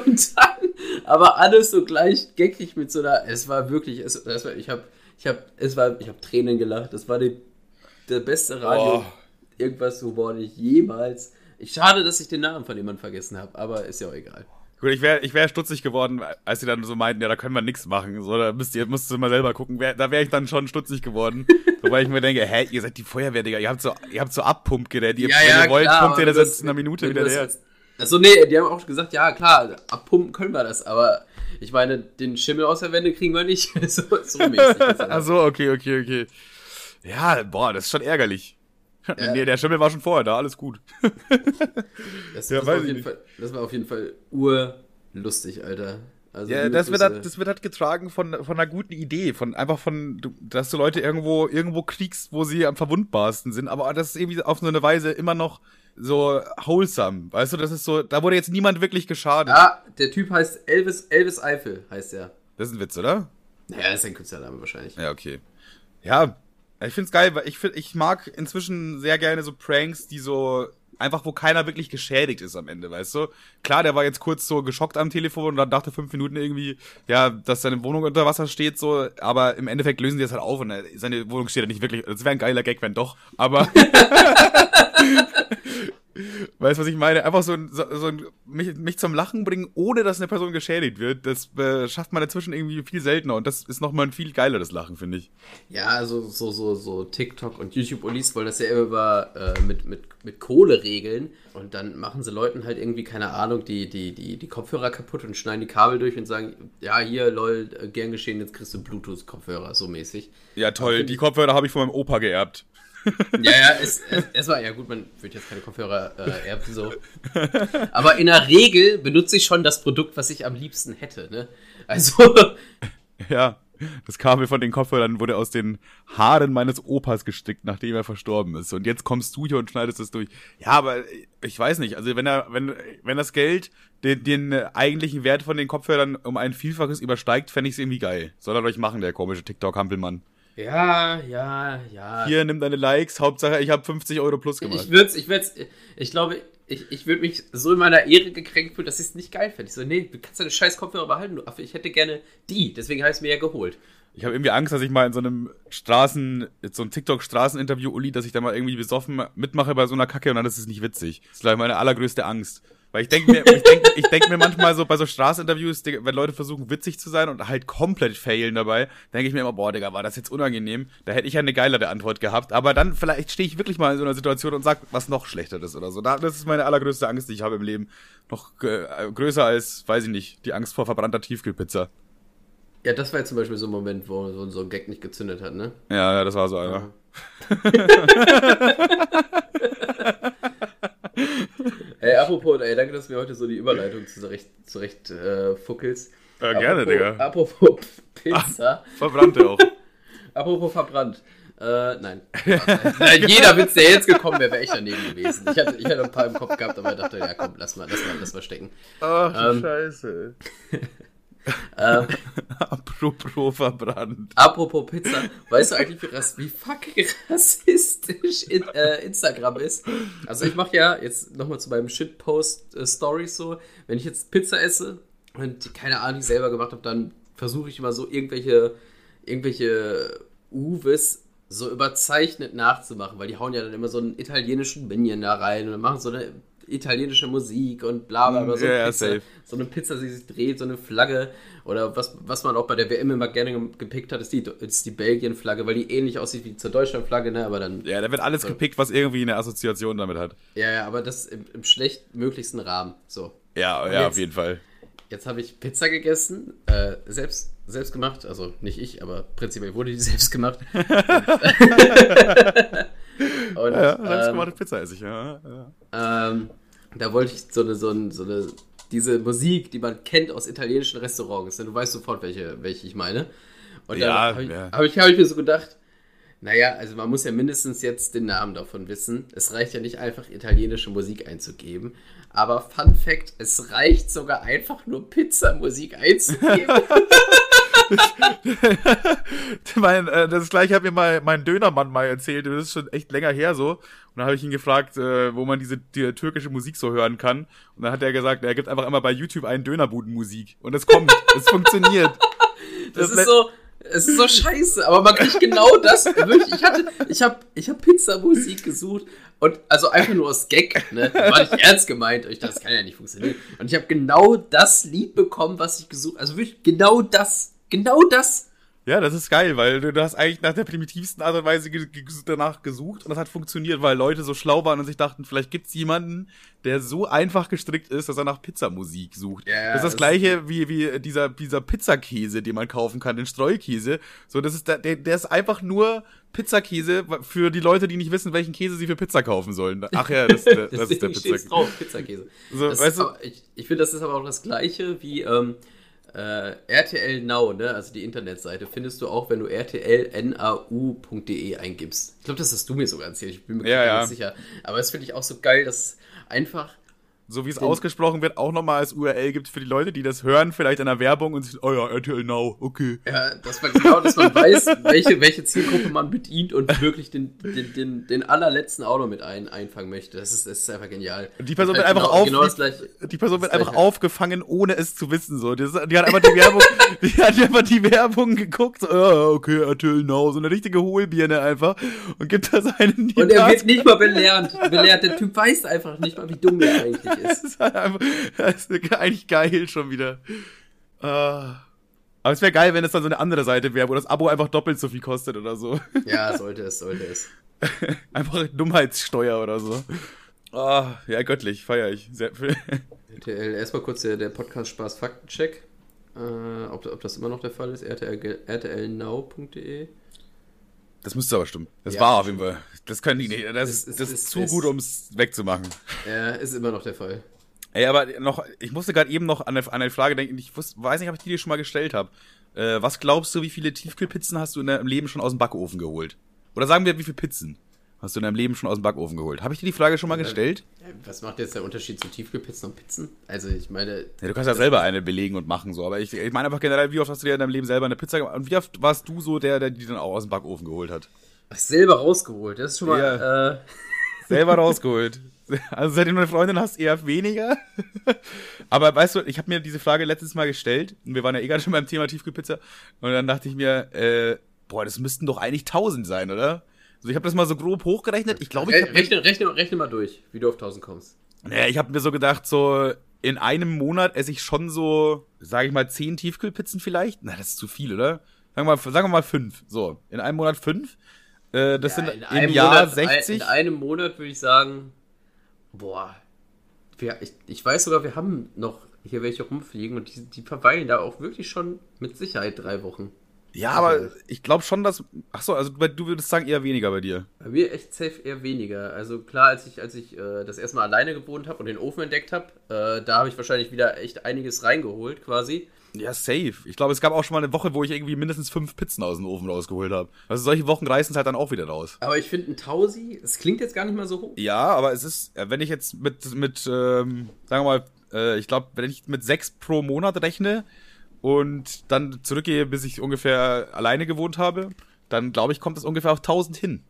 und dann, aber alles so gleich geckig mit so einer, es war wirklich, es, das war, ich habe, ich habe, es war, ich habe Tränen gelacht. Das war die, der beste Radio, Oh. irgendwas Humor, den ich jemals. Ich schade, dass ich den Namen von jemandem vergessen habe, aber ist ja auch egal. Gut, ich wäre ich wär stutzig geworden, als sie dann so meinten, ja, da können wir nichts machen. So, da müsst ihr, müsst ihr mal selber gucken. Wär, da wäre ich dann schon stutzig geworden. Wobei ich mir denke, hä, ihr seid die Feuerwehr, Digga. Ihr habt so, ihr habt so Abpumpgerät. Ihr, wenn ihr wollt, kommt ihr das jetzt in einer Minute wieder her. Achso, nee, die haben auch gesagt, ja, klar, abpumpen können wir das, aber ich meine, den Schimmel aus der Wände kriegen wir nicht. so, so mäßig. ist das. Ach so, okay, okay, okay. Ja, boah, das ist schon ärgerlich. Nee, der Schimmel war schon vorher da, alles gut. Das, Ja, das, war auf jeden. Fall, das war auf jeden Fall urlustig, Alter. Also Ja, das wird, halt, das wird halt getragen von, von einer guten Idee, von einfach von, dass du Leute irgendwo, irgendwo kriegst, wo sie am verwundbarsten sind, aber das ist irgendwie auf so eine Weise immer noch so wholesome, weißt du, das ist so, da wurde jetzt niemand wirklich geschadet. Ah, der Typ heißt Elvis, Elvis Eifel, heißt er. Das ist ein Witz, oder? Naja, das ist ein Künstlername wahrscheinlich. Ja, okay. Ja, ich find's geil, weil ich find, ich mag inzwischen sehr gerne so Pranks, die so einfach, wo keiner wirklich geschädigt ist am Ende, weißt du? Klar, der war jetzt kurz so geschockt am Telefon und dann dachte fünf Minuten irgendwie, ja, dass seine Wohnung unter Wasser steht, so, aber im Endeffekt lösen die das halt auf und äh, seine Wohnung steht ja nicht wirklich. Das wäre ein geiler Gag, wenn doch, aber. Weißt du, was ich meine? Einfach so, ein- so, ein, mich, mich zum Lachen bringen, ohne dass eine Person geschädigt wird, das äh, schafft man inzwischen irgendwie viel seltener und das ist nochmal ein viel geileres Lachen, finde ich. Ja, also so, so, so TikTok und YouTube-Ulis wollen das ja immer über, äh, mit, mit, mit Kohle regeln und dann machen sie Leuten halt irgendwie, keine Ahnung, die, die, die, die Kopfhörer kaputt und schneiden die Kabel durch und sagen, ja, hier, lol, äh, gern geschehen, jetzt kriegst du Bluetooth-Kopfhörer, so mäßig. Ja, toll. Die Kopfhörer habe ich von meinem Opa geerbt. Ja, ja, es, es, es war ja gut, man wird jetzt keine Kopfhörer äh, erben, so. Aber in der Regel benutze ich schon das Produkt, was ich am liebsten hätte, ne? Also. Ja, das Kabel von den Kopfhörern wurde aus den Haaren meines Opas gestickt, nachdem er verstorben ist. Und jetzt kommst du hier und schneidest es durch. Ja, aber ich weiß nicht. Also wenn er, wenn, wenn das Geld den, den eigentlichen Wert von den Kopfhörern um ein Vielfaches übersteigt, fände ich es irgendwie geil. Soll er euch machen, der komische TikTok-Hampelmann. Ja, ja, ja. Hier, nimm deine Likes. Hauptsache, ich habe 50 Euro plus gemacht. Ich würde ich würd's, ich glaube, ich, ich würde mich so in meiner Ehre gekränkt fühlen, dass ich es nicht geil fände. Ich so, nee, du kannst deine scheiß Kopfhörer behalten, du Affe. Ich hätte gerne die. Deswegen habe ich es mir ja geholt. Ich habe irgendwie Angst, dass ich mal in so einem Straßen, so ein TikTok-Straßeninterview, Uli, dass ich da mal irgendwie besoffen mitmache bei so einer Kacke und dann ist es nicht witzig. Das ist gleich meine allergrößte Angst. Weil ich denke mir, ich denk, ich denk mir manchmal so bei so Straßeninterviews, wenn Leute versuchen witzig zu sein und halt komplett failen dabei, denke ich mir immer, boah, Digga, war das jetzt unangenehm? Da hätte ich ja eine geilere Antwort gehabt. Aber dann vielleicht stehe ich wirklich mal in so einer Situation und sag was noch schlechteres oder so. Das ist meine allergrößte Angst, die ich habe im Leben. Noch äh, größer als, weiß ich nicht, die Angst vor verbrannter Tiefkühlpizza. Ja, das war jetzt zum Beispiel so ein Moment, wo so, ein Gag nicht gezündet hat, ne? Ja, ja, das war so einer. ey, apropos, ey, danke, dass du mir heute so die Überleitung zurecht, zurecht äh, fuckelst. Ja, gerne, apropos, Digga. Apropos Pizza. Verbrannte auch. apropos verbrannt. Äh, nein. nein. Jeder Witz, der jetzt gekommen wäre, wäre echt daneben gewesen. Ich hatte, ich hatte ein paar im Kopf gehabt, aber ich dachte, ja komm, lass mal, lass mal, lass mal stecken. Ach, ähm, Scheiße. ähm, apropos verbrannt. Apropos Pizza, weißt du eigentlich, wie, wie fucking rassistisch in, äh, Instagram ist? Also ich mache ja jetzt nochmal zu meinem Shitpost-Stories so, wenn ich jetzt Pizza esse und keine Ahnung selber gemacht habe, dann versuche ich immer so irgendwelche, irgendwelche Uwes so überzeichnet nachzumachen, weil die hauen ja dann immer so einen italienischen Minion da rein und machen so eine italienische Musik und bla bla bla. So, eine Pizza, safe. so eine Pizza, die sich dreht, so eine Flagge. Oder was, was man auch bei der WM immer gerne gepickt hat, ist die, ist die Belgien-Flagge, weil die ähnlich aussieht wie zur Deutschland-Flagge, ne? Aber dann. Ja, da wird alles gepickt, was irgendwie eine Assoziation damit hat. Ja, ja, aber das im, im schlechtmöglichsten Rahmen. So. Ja, Und ja, jetzt- auf jeden Fall. Jetzt habe ich Pizza gegessen, äh, selbst, selbst gemacht, also nicht ich, aber prinzipiell wurde die selbst gemacht. Und, Ja, ähm, selbstgemachte Pizza esse ich, ja. ja. ähm, da wollte ich so eine, so, eine, so eine, diese Musik, die man kennt aus italienischen Restaurants, denn du weißt sofort, welche, welche ich meine. Und dann Ja, habe ich, ja. hab ich, hab ich mir so gedacht, naja, also man muss ja mindestens jetzt den Namen davon wissen. Es reicht ja nicht einfach italienische Musik einzugeben. Aber Fun Fact, es reicht sogar einfach nur Pizza-Musik einzugeben. mein, äh, das gleiche hat mir mal mein Dönermann mal erzählt, das ist schon echt länger her so. Und dann habe ich ihn gefragt, äh, wo man diese die türkische Musik so hören kann. Und dann hat er gesagt, er gibt einfach immer bei YouTube einen Dönerbudenmusik. Und es kommt, es funktioniert. Das Das ist so, es ist so scheiße, aber man kriegt genau das. Wirklich, ich hatte, ich habe, ich habe Pizza-Musik gesucht und also einfach nur aus Gag, ne? War nicht ernst gemeint. Ich dachte, das kann ja nicht funktionieren. Und ich habe genau das Lied bekommen, was ich gesucht, also wirklich genau das, genau das. Ja, das ist geil, weil du, du hast eigentlich nach der primitivsten Art und Weise danach gesucht und das hat funktioniert, weil Leute so schlau waren und sich dachten, vielleicht gibt's jemanden, der so einfach gestrickt ist, dass er nach Pizzamusik sucht. Ja, das ist das das- gleiche wie, wie dieser, dieser Pizzakäse, den man kaufen kann, den Streukäse. So, das ist der, der, ist einfach nur Pizzakäse für die Leute, die nicht wissen, welchen Käse sie für Pizza kaufen sollen. Ach ja, das, das, das ist der Pizzakäse. drauf, Pizzakäse. So, weißt ist du? aber, ich ich finde, das ist aber auch das Gleiche wie ähm, äh, RTL Now, ne? Also die Internetseite findest du auch, wenn du rtlnau.de eingibst. Ich glaube, das hast du mir sogar erzählt. Ich bin mir Ja, gar ja. nicht sicher. Aber das finde ich auch so geil, dass einfach So wie es ausgesprochen wird, auch nochmal als URL gibt für die Leute, die das hören, vielleicht in der Werbung und sich, oh ja, RTL Now, okay. Ja, dass man genau, dass man weiß, welche, welche Zielgruppe man bedient und wirklich den, den, den, den allerletzten Auto mit ein, einfangen möchte. Das ist, das ist einfach genial. Die Person wird Halt einfach genau, auf, genau das gleiche. die Person wird das einfach aufgefangen, ohne es zu wissen, so. Die, ist- die hat einfach die Werbung, die hat einfach die Werbung geguckt, so, ja, okay, RTL Now, so eine richtige Hohlbirne einfach, und gibt da seinen Und er wird nicht mal belehrt. belehrt. Der Typ weiß einfach nicht mal, wie dumm er eigentlich Das ist. ist halt einfach, das ist eigentlich geil schon wieder. Ah. Aber es wäre geil, wenn es dann so eine andere Seite wäre, wo das Abo einfach doppelt so viel kostet oder so. Ja, sollte es, sollte es. Einfach Dummheitssteuer oder so. Ah, ja, göttlich, feier ich. Sehr, RTL, erstmal kurz der, der Podcast Spaß Faktencheck. Äh, ob, ob das immer noch der Fall ist. RTL, rtlnow.de. Das müsste aber stimmen. Das Ja. war auf jeden Fall. Das können die nicht. Das, Es- ist, es- das ist zu es- gut, um es wegzumachen. Ja, ist immer noch der Fall. Ey, aber noch, ich musste gerade eben noch an eine, an eine Frage denken. Ich wusste, weiß nicht, ob ich die dir schon mal gestellt habe. Äh, was glaubst du, wie viele Tiefkühlpizzen hast du in deinem Leben schon aus dem Backofen geholt? Oder sagen wir, wie viele Pizzen hast du in deinem Leben schon aus dem Backofen geholt? Habe ich dir die Frage schon mal gestellt? Ja, Was macht jetzt der Unterschied zu Tiefkühlpizzen und Pizzen? Also ich meine, Ja, du kannst ja selber eine belegen und machen so, aber ich, ich meine einfach generell, wie oft hast du dir in deinem Leben selber eine Pizza gemacht und wie oft warst du so der, der die dann auch aus dem Backofen geholt hat? ach, selber rausgeholt. Das ist schon mal. Äh, Selber rausgeholt. Also seitdem du eine Freundin hast, eher weniger. Aber weißt du, ich habe mir diese Frage letztes Mal gestellt und wir waren ja eh gerade schon beim Thema Tiefkühlpizza und dann dachte ich mir, äh, boah, das müssten doch eigentlich 1000 sein, oder? Also ich habe das mal so grob hochgerechnet. Ich glaube, ich habe rechne, rechne, rechne mal durch, wie du auf 1000 kommst. naja, ich habe mir so gedacht, so in einem Monat esse ich schon so, sage ich mal, 10 Tiefkühlpizzen vielleicht. Na, das ist zu viel, oder? Sagen wir mal, sagen wir mal 5. So, in einem Monat 5. Äh, das Ja, sind in im Jahr Monat, 60. In einem Monat würde ich sagen, boah, wir, ich, ich weiß sogar, wir haben noch hier welche rumfliegen und die, die verweilen da auch wirklich schon mit Sicherheit drei Wochen. Ja, aber ich glaube schon, dass. Ach so, also du, du würdest sagen eher weniger bei dir. Bei mir echt safe eher weniger. Also klar, als ich, als ich äh, das erste Mal alleine gewohnt habe und den Ofen entdeckt habe, äh, da habe ich wahrscheinlich wieder echt einiges reingeholt quasi. Ja, safe. Ich glaube, es gab auch schon mal eine Woche, wo ich irgendwie mindestens fünf Pizzen aus dem Ofen rausgeholt habe. Also solche Wochen reißen es halt dann auch wieder raus. Aber ich finde ein Tausi, es klingt jetzt gar nicht mal so hoch. Ja, aber es ist, äh, wenn ich jetzt mit, mit ähm, sagen wir mal, äh, ich glaube, wenn ich mit sechs pro Monat rechne und dann zurückgehe, bis ich ungefähr alleine gewohnt habe, dann glaube ich, kommt es ungefähr auf 1000 hin.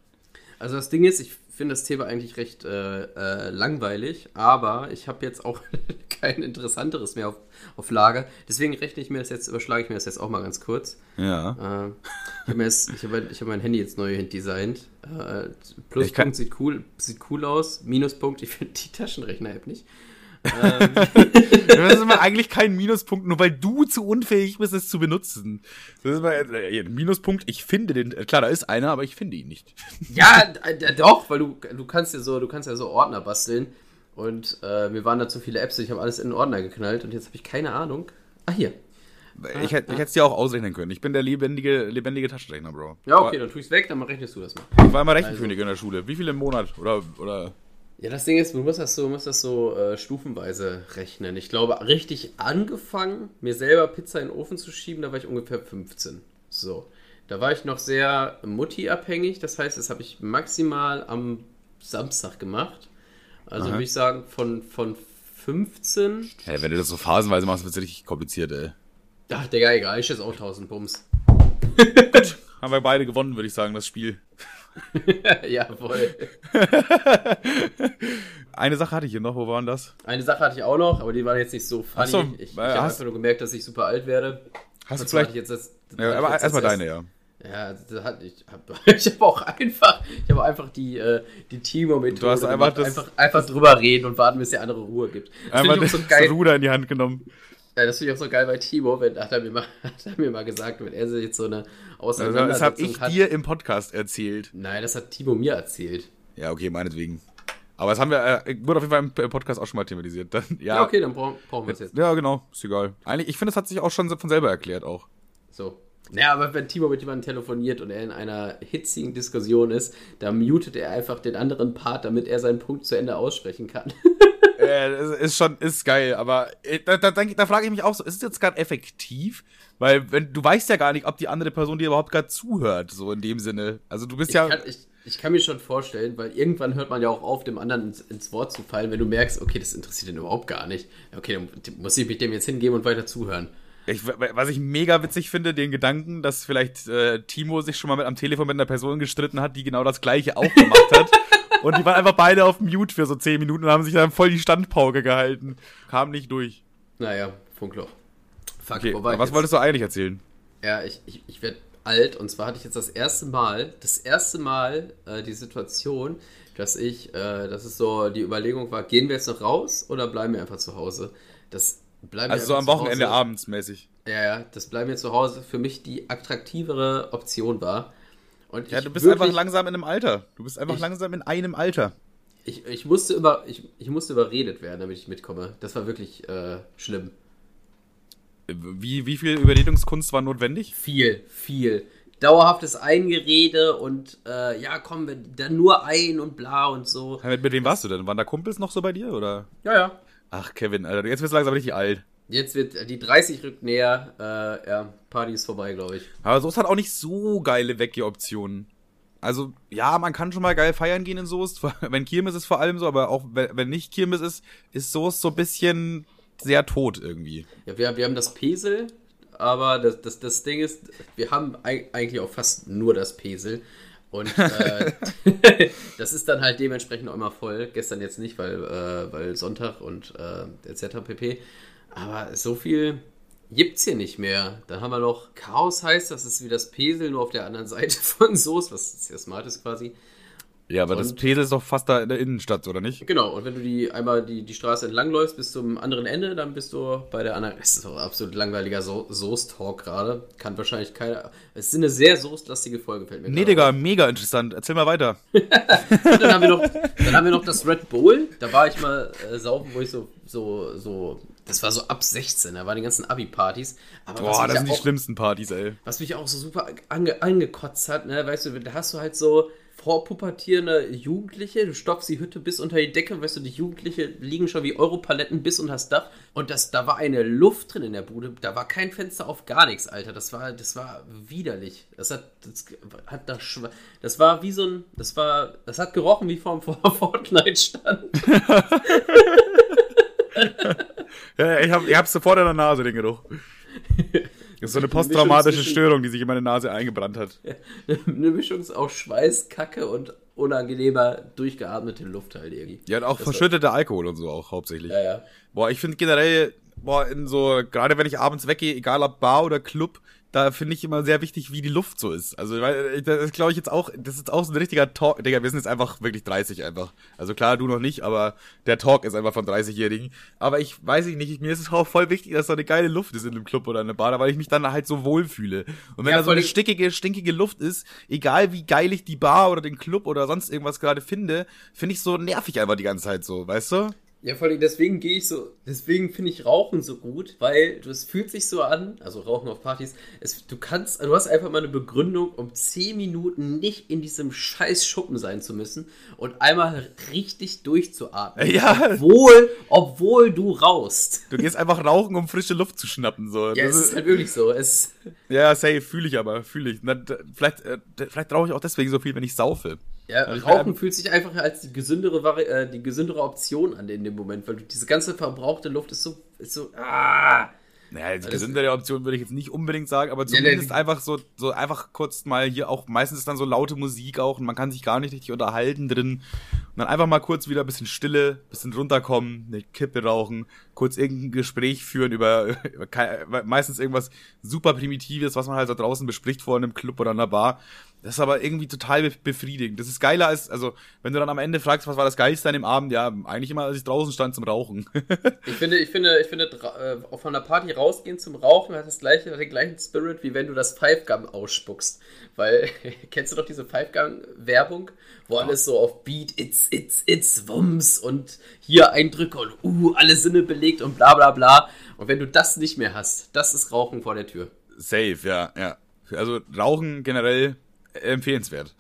Also das Ding ist, ich finde das Thema eigentlich recht äh, äh, langweilig, aber ich habe jetzt auch kein interessanteres mehr auf, auf Lager. Deswegen rechne ich mir das jetzt, überschlage ich mir das jetzt auch mal ganz kurz. Ja. Äh, ich habe hab, hab mein Handy jetzt neu designt. Äh, Pluspunkt sieht cool, sieht cool aus. Minuspunkt, ich finde die Taschenrechner-App nicht. Das ist immer eigentlich kein Minuspunkt, nur weil du zu unfähig bist, es zu benutzen. Das ist immer, äh, ein Minuspunkt, ich finde den, äh, klar, da ist einer, aber ich finde ihn nicht. Ja, äh, doch, weil du, du kannst ja so, du kannst ja so Ordner basteln. Und äh, mir waren da zu viele Apps, ich habe alles in den Ordner geknallt und jetzt habe ich keine Ahnung. Ah, hier. Ich hätte ich es dir auch ausrechnen können. Ich bin der lebendige, lebendige Taschenrechner, Bro. Ja, okay, dann tue ich's weg, dann rechnest du das mal. Ich war immer Rechenkönig in der Schule. Wie viel im Monat? Oder, oder Ja, das Ding ist, du musst das so, musst das so äh, stufenweise rechnen. Ich glaube, richtig angefangen, mir selber Pizza in den Ofen zu schieben, da war ich ungefähr 15. So. Da war ich noch sehr Mutti-abhängig, das heißt, das habe ich maximal am Samstag gemacht. Also Aha. würde ich sagen, von, von 15. Hey, wenn du das so phasenweise machst, wird es richtig kompliziert, ey. Ach, Digga, egal, ich schätze auch 1000 Bums. Haben wir beide gewonnen, würde ich sagen, das Spiel. Jawohl. Eine Sache hatte ich hier noch, wo waren das? Eine Sache hatte ich auch noch, aber die war jetzt nicht so funny. So, ich ich äh, habe hast- einfach nur gemerkt, dass ich super alt werde. Hast du Und vielleicht. ich jetzt das, das Ja, aber erstmal deine, ja. Ja, das hat, ich habe ich hab auch einfach, ich habe einfach die, äh, die Timo-Methode. Du hast einfach gemacht. das- einfach, einfach drüber reden und warten, bis der andere Ruhe gibt. Das Einmal auch das so. Ruder in die Hand genommen. Ja, das finde ich auch so geil bei Timo, wenn, hat er, mir mal, hat er mir mal gesagt, wenn er sich jetzt so eine Also, das Auseinandersetzung habe ich hat. dir im Podcast erzählt. Nein, das hat Timo mir erzählt. Ja, okay, meinetwegen. Aber das haben wir, äh, wurde auf jeden Fall im Podcast auch schon mal thematisiert. Dann, ja, Ja, okay, dann brauchen, brauchen wir es jetzt. Ja, genau, ist egal. Eigentlich, ich finde, das hat sich auch schon von selber erklärt auch. So. Ja, aber wenn Timo mit jemandem telefoniert und er in einer hitzigen Diskussion ist, dann mutet er einfach den anderen Part, damit er seinen Punkt zu Ende aussprechen kann. äh, das ist schon, ist geil, aber äh, da, da, ich- da frage ich mich auch so, ist es jetzt gerade effektiv? Weil, wenn, du weißt ja gar nicht, ob die andere Person dir überhaupt gerade zuhört, so in dem Sinne. Also du bist Ich, ja. kann, ich, ich kann mir schon vorstellen, weil irgendwann hört man ja auch auf, dem anderen ins, ins Wort zu fallen, wenn du merkst, okay, das interessiert ihn überhaupt gar nicht. Okay, dann muss ich mich dem jetzt hingeben und weiter zuhören. Ich, was ich mega witzig finde, den Gedanken, dass vielleicht äh, Timo sich schon mal mit am Telefon mit einer Person gestritten hat, die genau das gleiche auch gemacht hat. Und die waren einfach beide auf Mute für so 10 Minuten und haben sich dann voll die Standpauke gehalten. Kam nicht durch. Naja, Funkloch. Fuck, Okay, wo war ich was jetzt? wolltest du eigentlich erzählen? Ja, ich, ich, ich werde alt und zwar hatte ich jetzt das erste Mal, das erste Mal äh, die Situation, dass ich, äh, dass es so die Überlegung war, gehen wir jetzt noch raus oder bleiben wir einfach zu Hause? Das bleiben wir Also so am Wochenende Hause. abends mäßig. Ja, ja, das bleiben wir zu Hause für mich die attraktivere Option war. Und Ja, ich du bist wirklich- einfach langsam in einem Alter. Du bist einfach Ich- langsam in einem Alter. Ich, ich, musste über, ich, ich musste überredet werden, damit ich mitkomme. Das war wirklich äh, schlimm. Wie, wie viel Überredungskunst war notwendig? Viel, viel. dauerhaftes Eingerede und äh, ja, kommen wir dann nur ein und bla und so. Mit, mit wem warst du denn? Waren da Kumpels noch so bei dir, oder? Ja, ja. Ach, Kevin, Alter, jetzt wirst du langsam richtig alt. Jetzt wird die 30 rückt näher. Äh, ja, Party ist vorbei, glaube ich. Aber Soest hat auch nicht so geile Wegge-Optionen. Also, ja, man kann schon mal geil feiern gehen in Soest, wenn Kirmes ist vor allem so, aber auch wenn nicht Kirmes ist, ist Soest so ein bisschen sehr tot irgendwie. Ja, wir, wir haben das Pesel, aber das, das, das Ding ist, wir haben eigentlich auch fast nur das Pesel. Und äh, das ist dann halt dementsprechend auch immer voll. Gestern jetzt nicht, weil, äh, weil Sonntag und äh, etc. pp. Aber so viel gibt's hier nicht mehr. Dann haben wir noch Chaos heißt, das ist wie das Pesel, nur auf der anderen Seite von Soos, was sehr smart ist quasi. Ja, aber und, das Pesel ist doch fast da in der Innenstadt, oder nicht? Genau, und wenn du die einmal die, die Straße entlang läufst bis zum anderen Ende, dann bist du bei der anderen. Es ist doch absolut langweiliger so Soest-Talk gerade. Kann wahrscheinlich keiner. Es ist eine sehr soßtlastige Folge, fällt mir Nee, Digga, mega interessant. Erzähl mal weiter. dann, haben wir noch, dann haben wir noch das Red Bull. Da war ich mal äh, saufen, wo ich so, so, so das war so ab 16, da waren die ganzen Abi-Partys. Boah, das sind die schlimmsten Partys, ey. Was mich auch so super ange angekotzt hat, ne, weißt du, da hast du halt so vorpubertierende Jugendliche, du stopfst die Hütte bis unter die Decke, weißt du, die Jugendliche liegen schon wie Europaletten bis unter das Dach und das, da war eine Luft drin in der Bude, da war kein Fenster auf gar nichts, Alter, das war, das war widerlich. Das hat, das hat das, das war wie so ein, das war, das hat gerochen wie vom Fortnite-Stand. ja, ich hab, ich hab's sofort in der Nase, den Geruch. Das ist so eine posttraumatische Störung, die sich in meine Nase eingebrannt hat. Eine Mischung aus Schweiß, Kacke und unangenehmer, durchgeatmete Luft halt irgendwie. Ja, und auch das verschütteter Alkohol und so auch hauptsächlich. Ja, ja. Boah, ich finde generell, boah, in so, gerade wenn ich abends weggehe, egal ob Bar oder Club, da finde ich immer sehr wichtig, wie die Luft so ist. Also, weil, das glaube ich jetzt auch, das ist auch so ein richtiger Talk. Digga, wir sind jetzt einfach wirklich 30 einfach. Also klar, du noch nicht, aber der Talk ist einfach von 30-Jährigen. Aber ich weiß ich nicht, mir ist es auch voll wichtig, dass da eine geile Luft ist in einem Club oder in einer Bar, weil ich mich dann halt so wohlfühle. Und wenn ja, da so eine stickige, stinkige Luft ist, egal wie geil ich die Bar oder den Club oder sonst irgendwas gerade finde, finde ich so nervig einfach die ganze Zeit so, weißt du? Ja, vor allem deswegen gehe ich so, deswegen finde ich Rauchen so gut, weil du, es fühlt sich so an, also Rauchen auf Partys, es, du kannst, du hast einfach mal eine Begründung, um 10 Minuten nicht in diesem scheiß Schuppen sein zu müssen und einmal richtig durchzuatmen. Ja. Obwohl, obwohl du rauchst. Du gehst einfach rauchen, um frische Luft zu schnappen, so. Ja, das es ist halt wirklich so. Es ja, safe, fühle ich aber, fühle ich. Na, vielleicht, äh, vielleicht rauche ich auch deswegen so viel, wenn ich saufe. Ja, also Rauchen fühlt sich einfach als die gesündere, Vari äh, die gesündere Option an in dem Moment, weil diese ganze verbrauchte Luft ist so, ist so, ah. Naja, die gesündere Option würde ich jetzt nicht unbedingt sagen, aber zumindest ja, einfach so, so einfach kurz mal hier auch, meistens ist dann so laute Musik auch und man kann sich gar nicht richtig unterhalten drin. Und dann einfach mal kurz wieder ein bisschen Stille, bisschen runterkommen, eine Kippe rauchen, kurz irgendein Gespräch führen über, über meistens irgendwas super Primitives, was man halt da draußen bespricht vor einem Club oder einer Bar. Das ist aber irgendwie total befriedigend. Das ist geiler als, also, wenn du dann am Ende fragst, was war das Geilste an dem Abend, ja, eigentlich immer, als ich draußen stand zum Rauchen. ich finde, ich finde, ich finde, äh, von der Party rausgehen zum Rauchen hat das gleiche, hat den gleichen Spirit, wie wenn du das Five Gun ausspuckst. Weil, kennst du doch diese Five Gun Werbung, wo ja. alles so auf Beat, it's, it's, it's, Wumms und hier Eindrücke und uh, alle Sinne belegt und bla, bla, bla. Und wenn du das nicht mehr hast, das ist Rauchen vor der Tür. Safe, ja, ja. Also, Rauchen generell, empfehlenswert.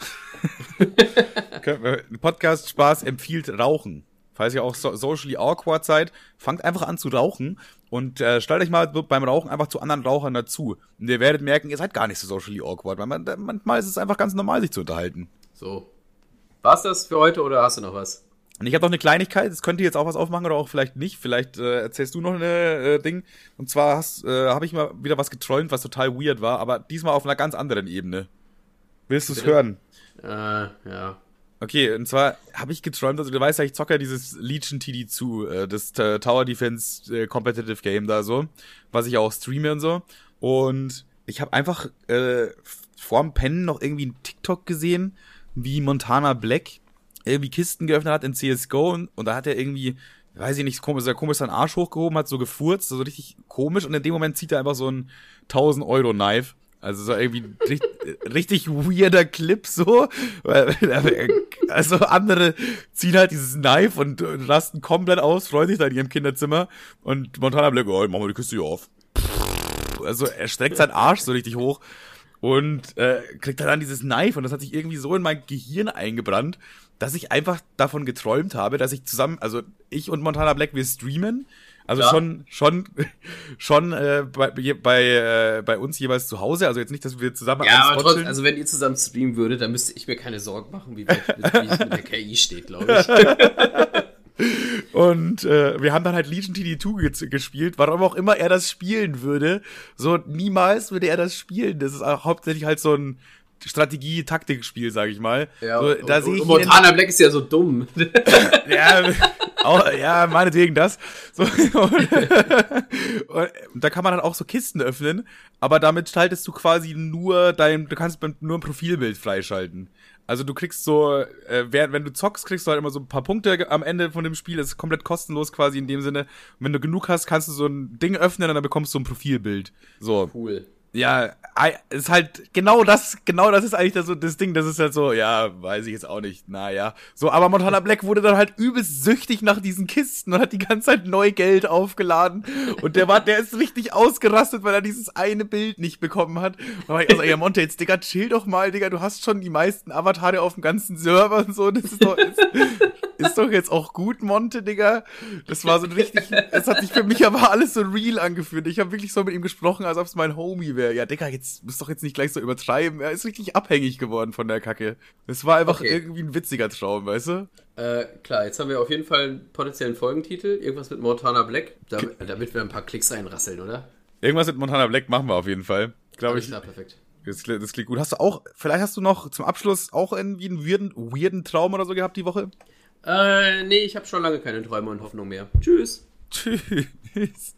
Podcast Spaß empfiehlt Rauchen. Falls ihr auch so socially awkward seid, fangt einfach an zu rauchen und äh, stellt euch mal beim Rauchen einfach zu anderen Rauchern dazu. Und ihr werdet merken, ihr seid gar nicht so socially awkward, weil man, manchmal ist es einfach ganz normal, sich zu unterhalten. So. War's das für heute oder hast du noch was? Und ich habe noch eine Kleinigkeit, das könnte jetzt auch was aufmachen oder auch vielleicht nicht. Vielleicht äh, erzählst du noch ein äh, Ding. Und zwar äh, habe ich mal wieder was geträumt, was total weird war, aber diesmal auf einer ganz anderen Ebene. Willst du es hören? Äh, ja. Okay, und zwar habe ich geträumt, also du weißt ja, ich zocke ja dieses Legion TD2, äh, das äh, Tower Defense äh, Competitive Game da so, was ich auch streame und so. Und ich habe einfach äh, vorm Pennen noch irgendwie einen TikTok gesehen, wie Montana Black irgendwie Kisten geöffnet hat in CSGO und, und da hat er irgendwie, weiß ich nicht, komisch, komisch seinen Arsch hochgehoben, hat so gefurzt, so also richtig komisch und in dem Moment zieht er einfach so ein 1000 Euro Knife also so irgendwie richtig, richtig weirder Clip so. Also andere ziehen halt dieses Knife und rasten komplett aus, freuen sich da in ihrem Kinderzimmer und Montana Black, oh, machen wir die Küste hier auf. Also er streckt seinen Arsch so richtig hoch und äh, kriegt dann dieses Knife und das hat sich irgendwie so in mein Gehirn eingebrannt, dass ich einfach davon geträumt habe, dass ich zusammen, also ich und Montana Black, wir streamen. Also ja. schon, schon, schon äh, bei, bei, äh, bei uns jeweils zu Hause. Also jetzt nicht, dass wir zusammen. Ja, aber trotzdem, also wenn ihr zusammen streamen würdet, dann müsste ich mir keine Sorgen machen, wie, wie es mit der KI steht, glaube ich. Und äh, wir haben dann halt Legion TD2 gespielt, warum auch immer er das spielen würde. So niemals würde er das spielen. Das ist auch hauptsächlich halt so ein Strategie-Taktik-Spiel, sag ich mal. Ja, so, da und, und Montana Black ist ja so dumm. ja, auch, ja, meinetwegen das. So, und, und, da kann man dann auch so Kisten öffnen, aber damit schaltest du quasi nur dein, du kannst nur ein Profilbild freischalten. Also du kriegst so, äh, während, wenn du zockst, kriegst du halt immer so ein paar Punkte am Ende von dem Spiel. Das ist komplett kostenlos quasi in dem Sinne. Und wenn du genug hast, kannst du so ein Ding öffnen und dann bekommst du ein Profilbild. So. Cool. Ja, ist halt genau das, genau das ist eigentlich das, das Ding, das ist halt so, ja, weiß ich jetzt auch nicht, naja. So, aber Montana Black wurde dann halt übelst süchtig nach diesen Kisten und hat die ganze Zeit neu Geld aufgeladen und der war, der ist richtig ausgerastet, weil er dieses eine Bild nicht bekommen hat. Und ich also, ja, Monte, jetzt, Digga, chill doch mal, Digga, du hast schon die meisten Avatare auf dem ganzen Server und so, das ist doch, ist, ist doch jetzt auch gut, Monte, Digga. Das war so richtig, es hat sich für mich aber alles so real angefühlt. Ich habe wirklich so mit ihm gesprochen, als ob es mein Homie wäre. Ja, Digga, jetzt musst doch jetzt nicht gleich so übertreiben. Er ist richtig abhängig geworden von der Kacke. Es war einfach okay. irgendwie ein witziger Traum, weißt du? Äh, klar, jetzt haben wir auf jeden Fall einen potenziellen Folgentitel. Irgendwas mit Montana Black. Damit, damit wir ein paar Klicks reinrasseln, oder? Irgendwas mit Montana Black machen wir auf jeden Fall. Glaube ich. Klar, perfekt. Das, das klingt gut. Hast du auch, vielleicht hast du noch zum Abschluss auch irgendwie einen weirden, weirden Traum oder so gehabt die Woche? Äh, nee, ich habe schon lange keine Träume und Hoffnung mehr. Tschüss. Tschüss.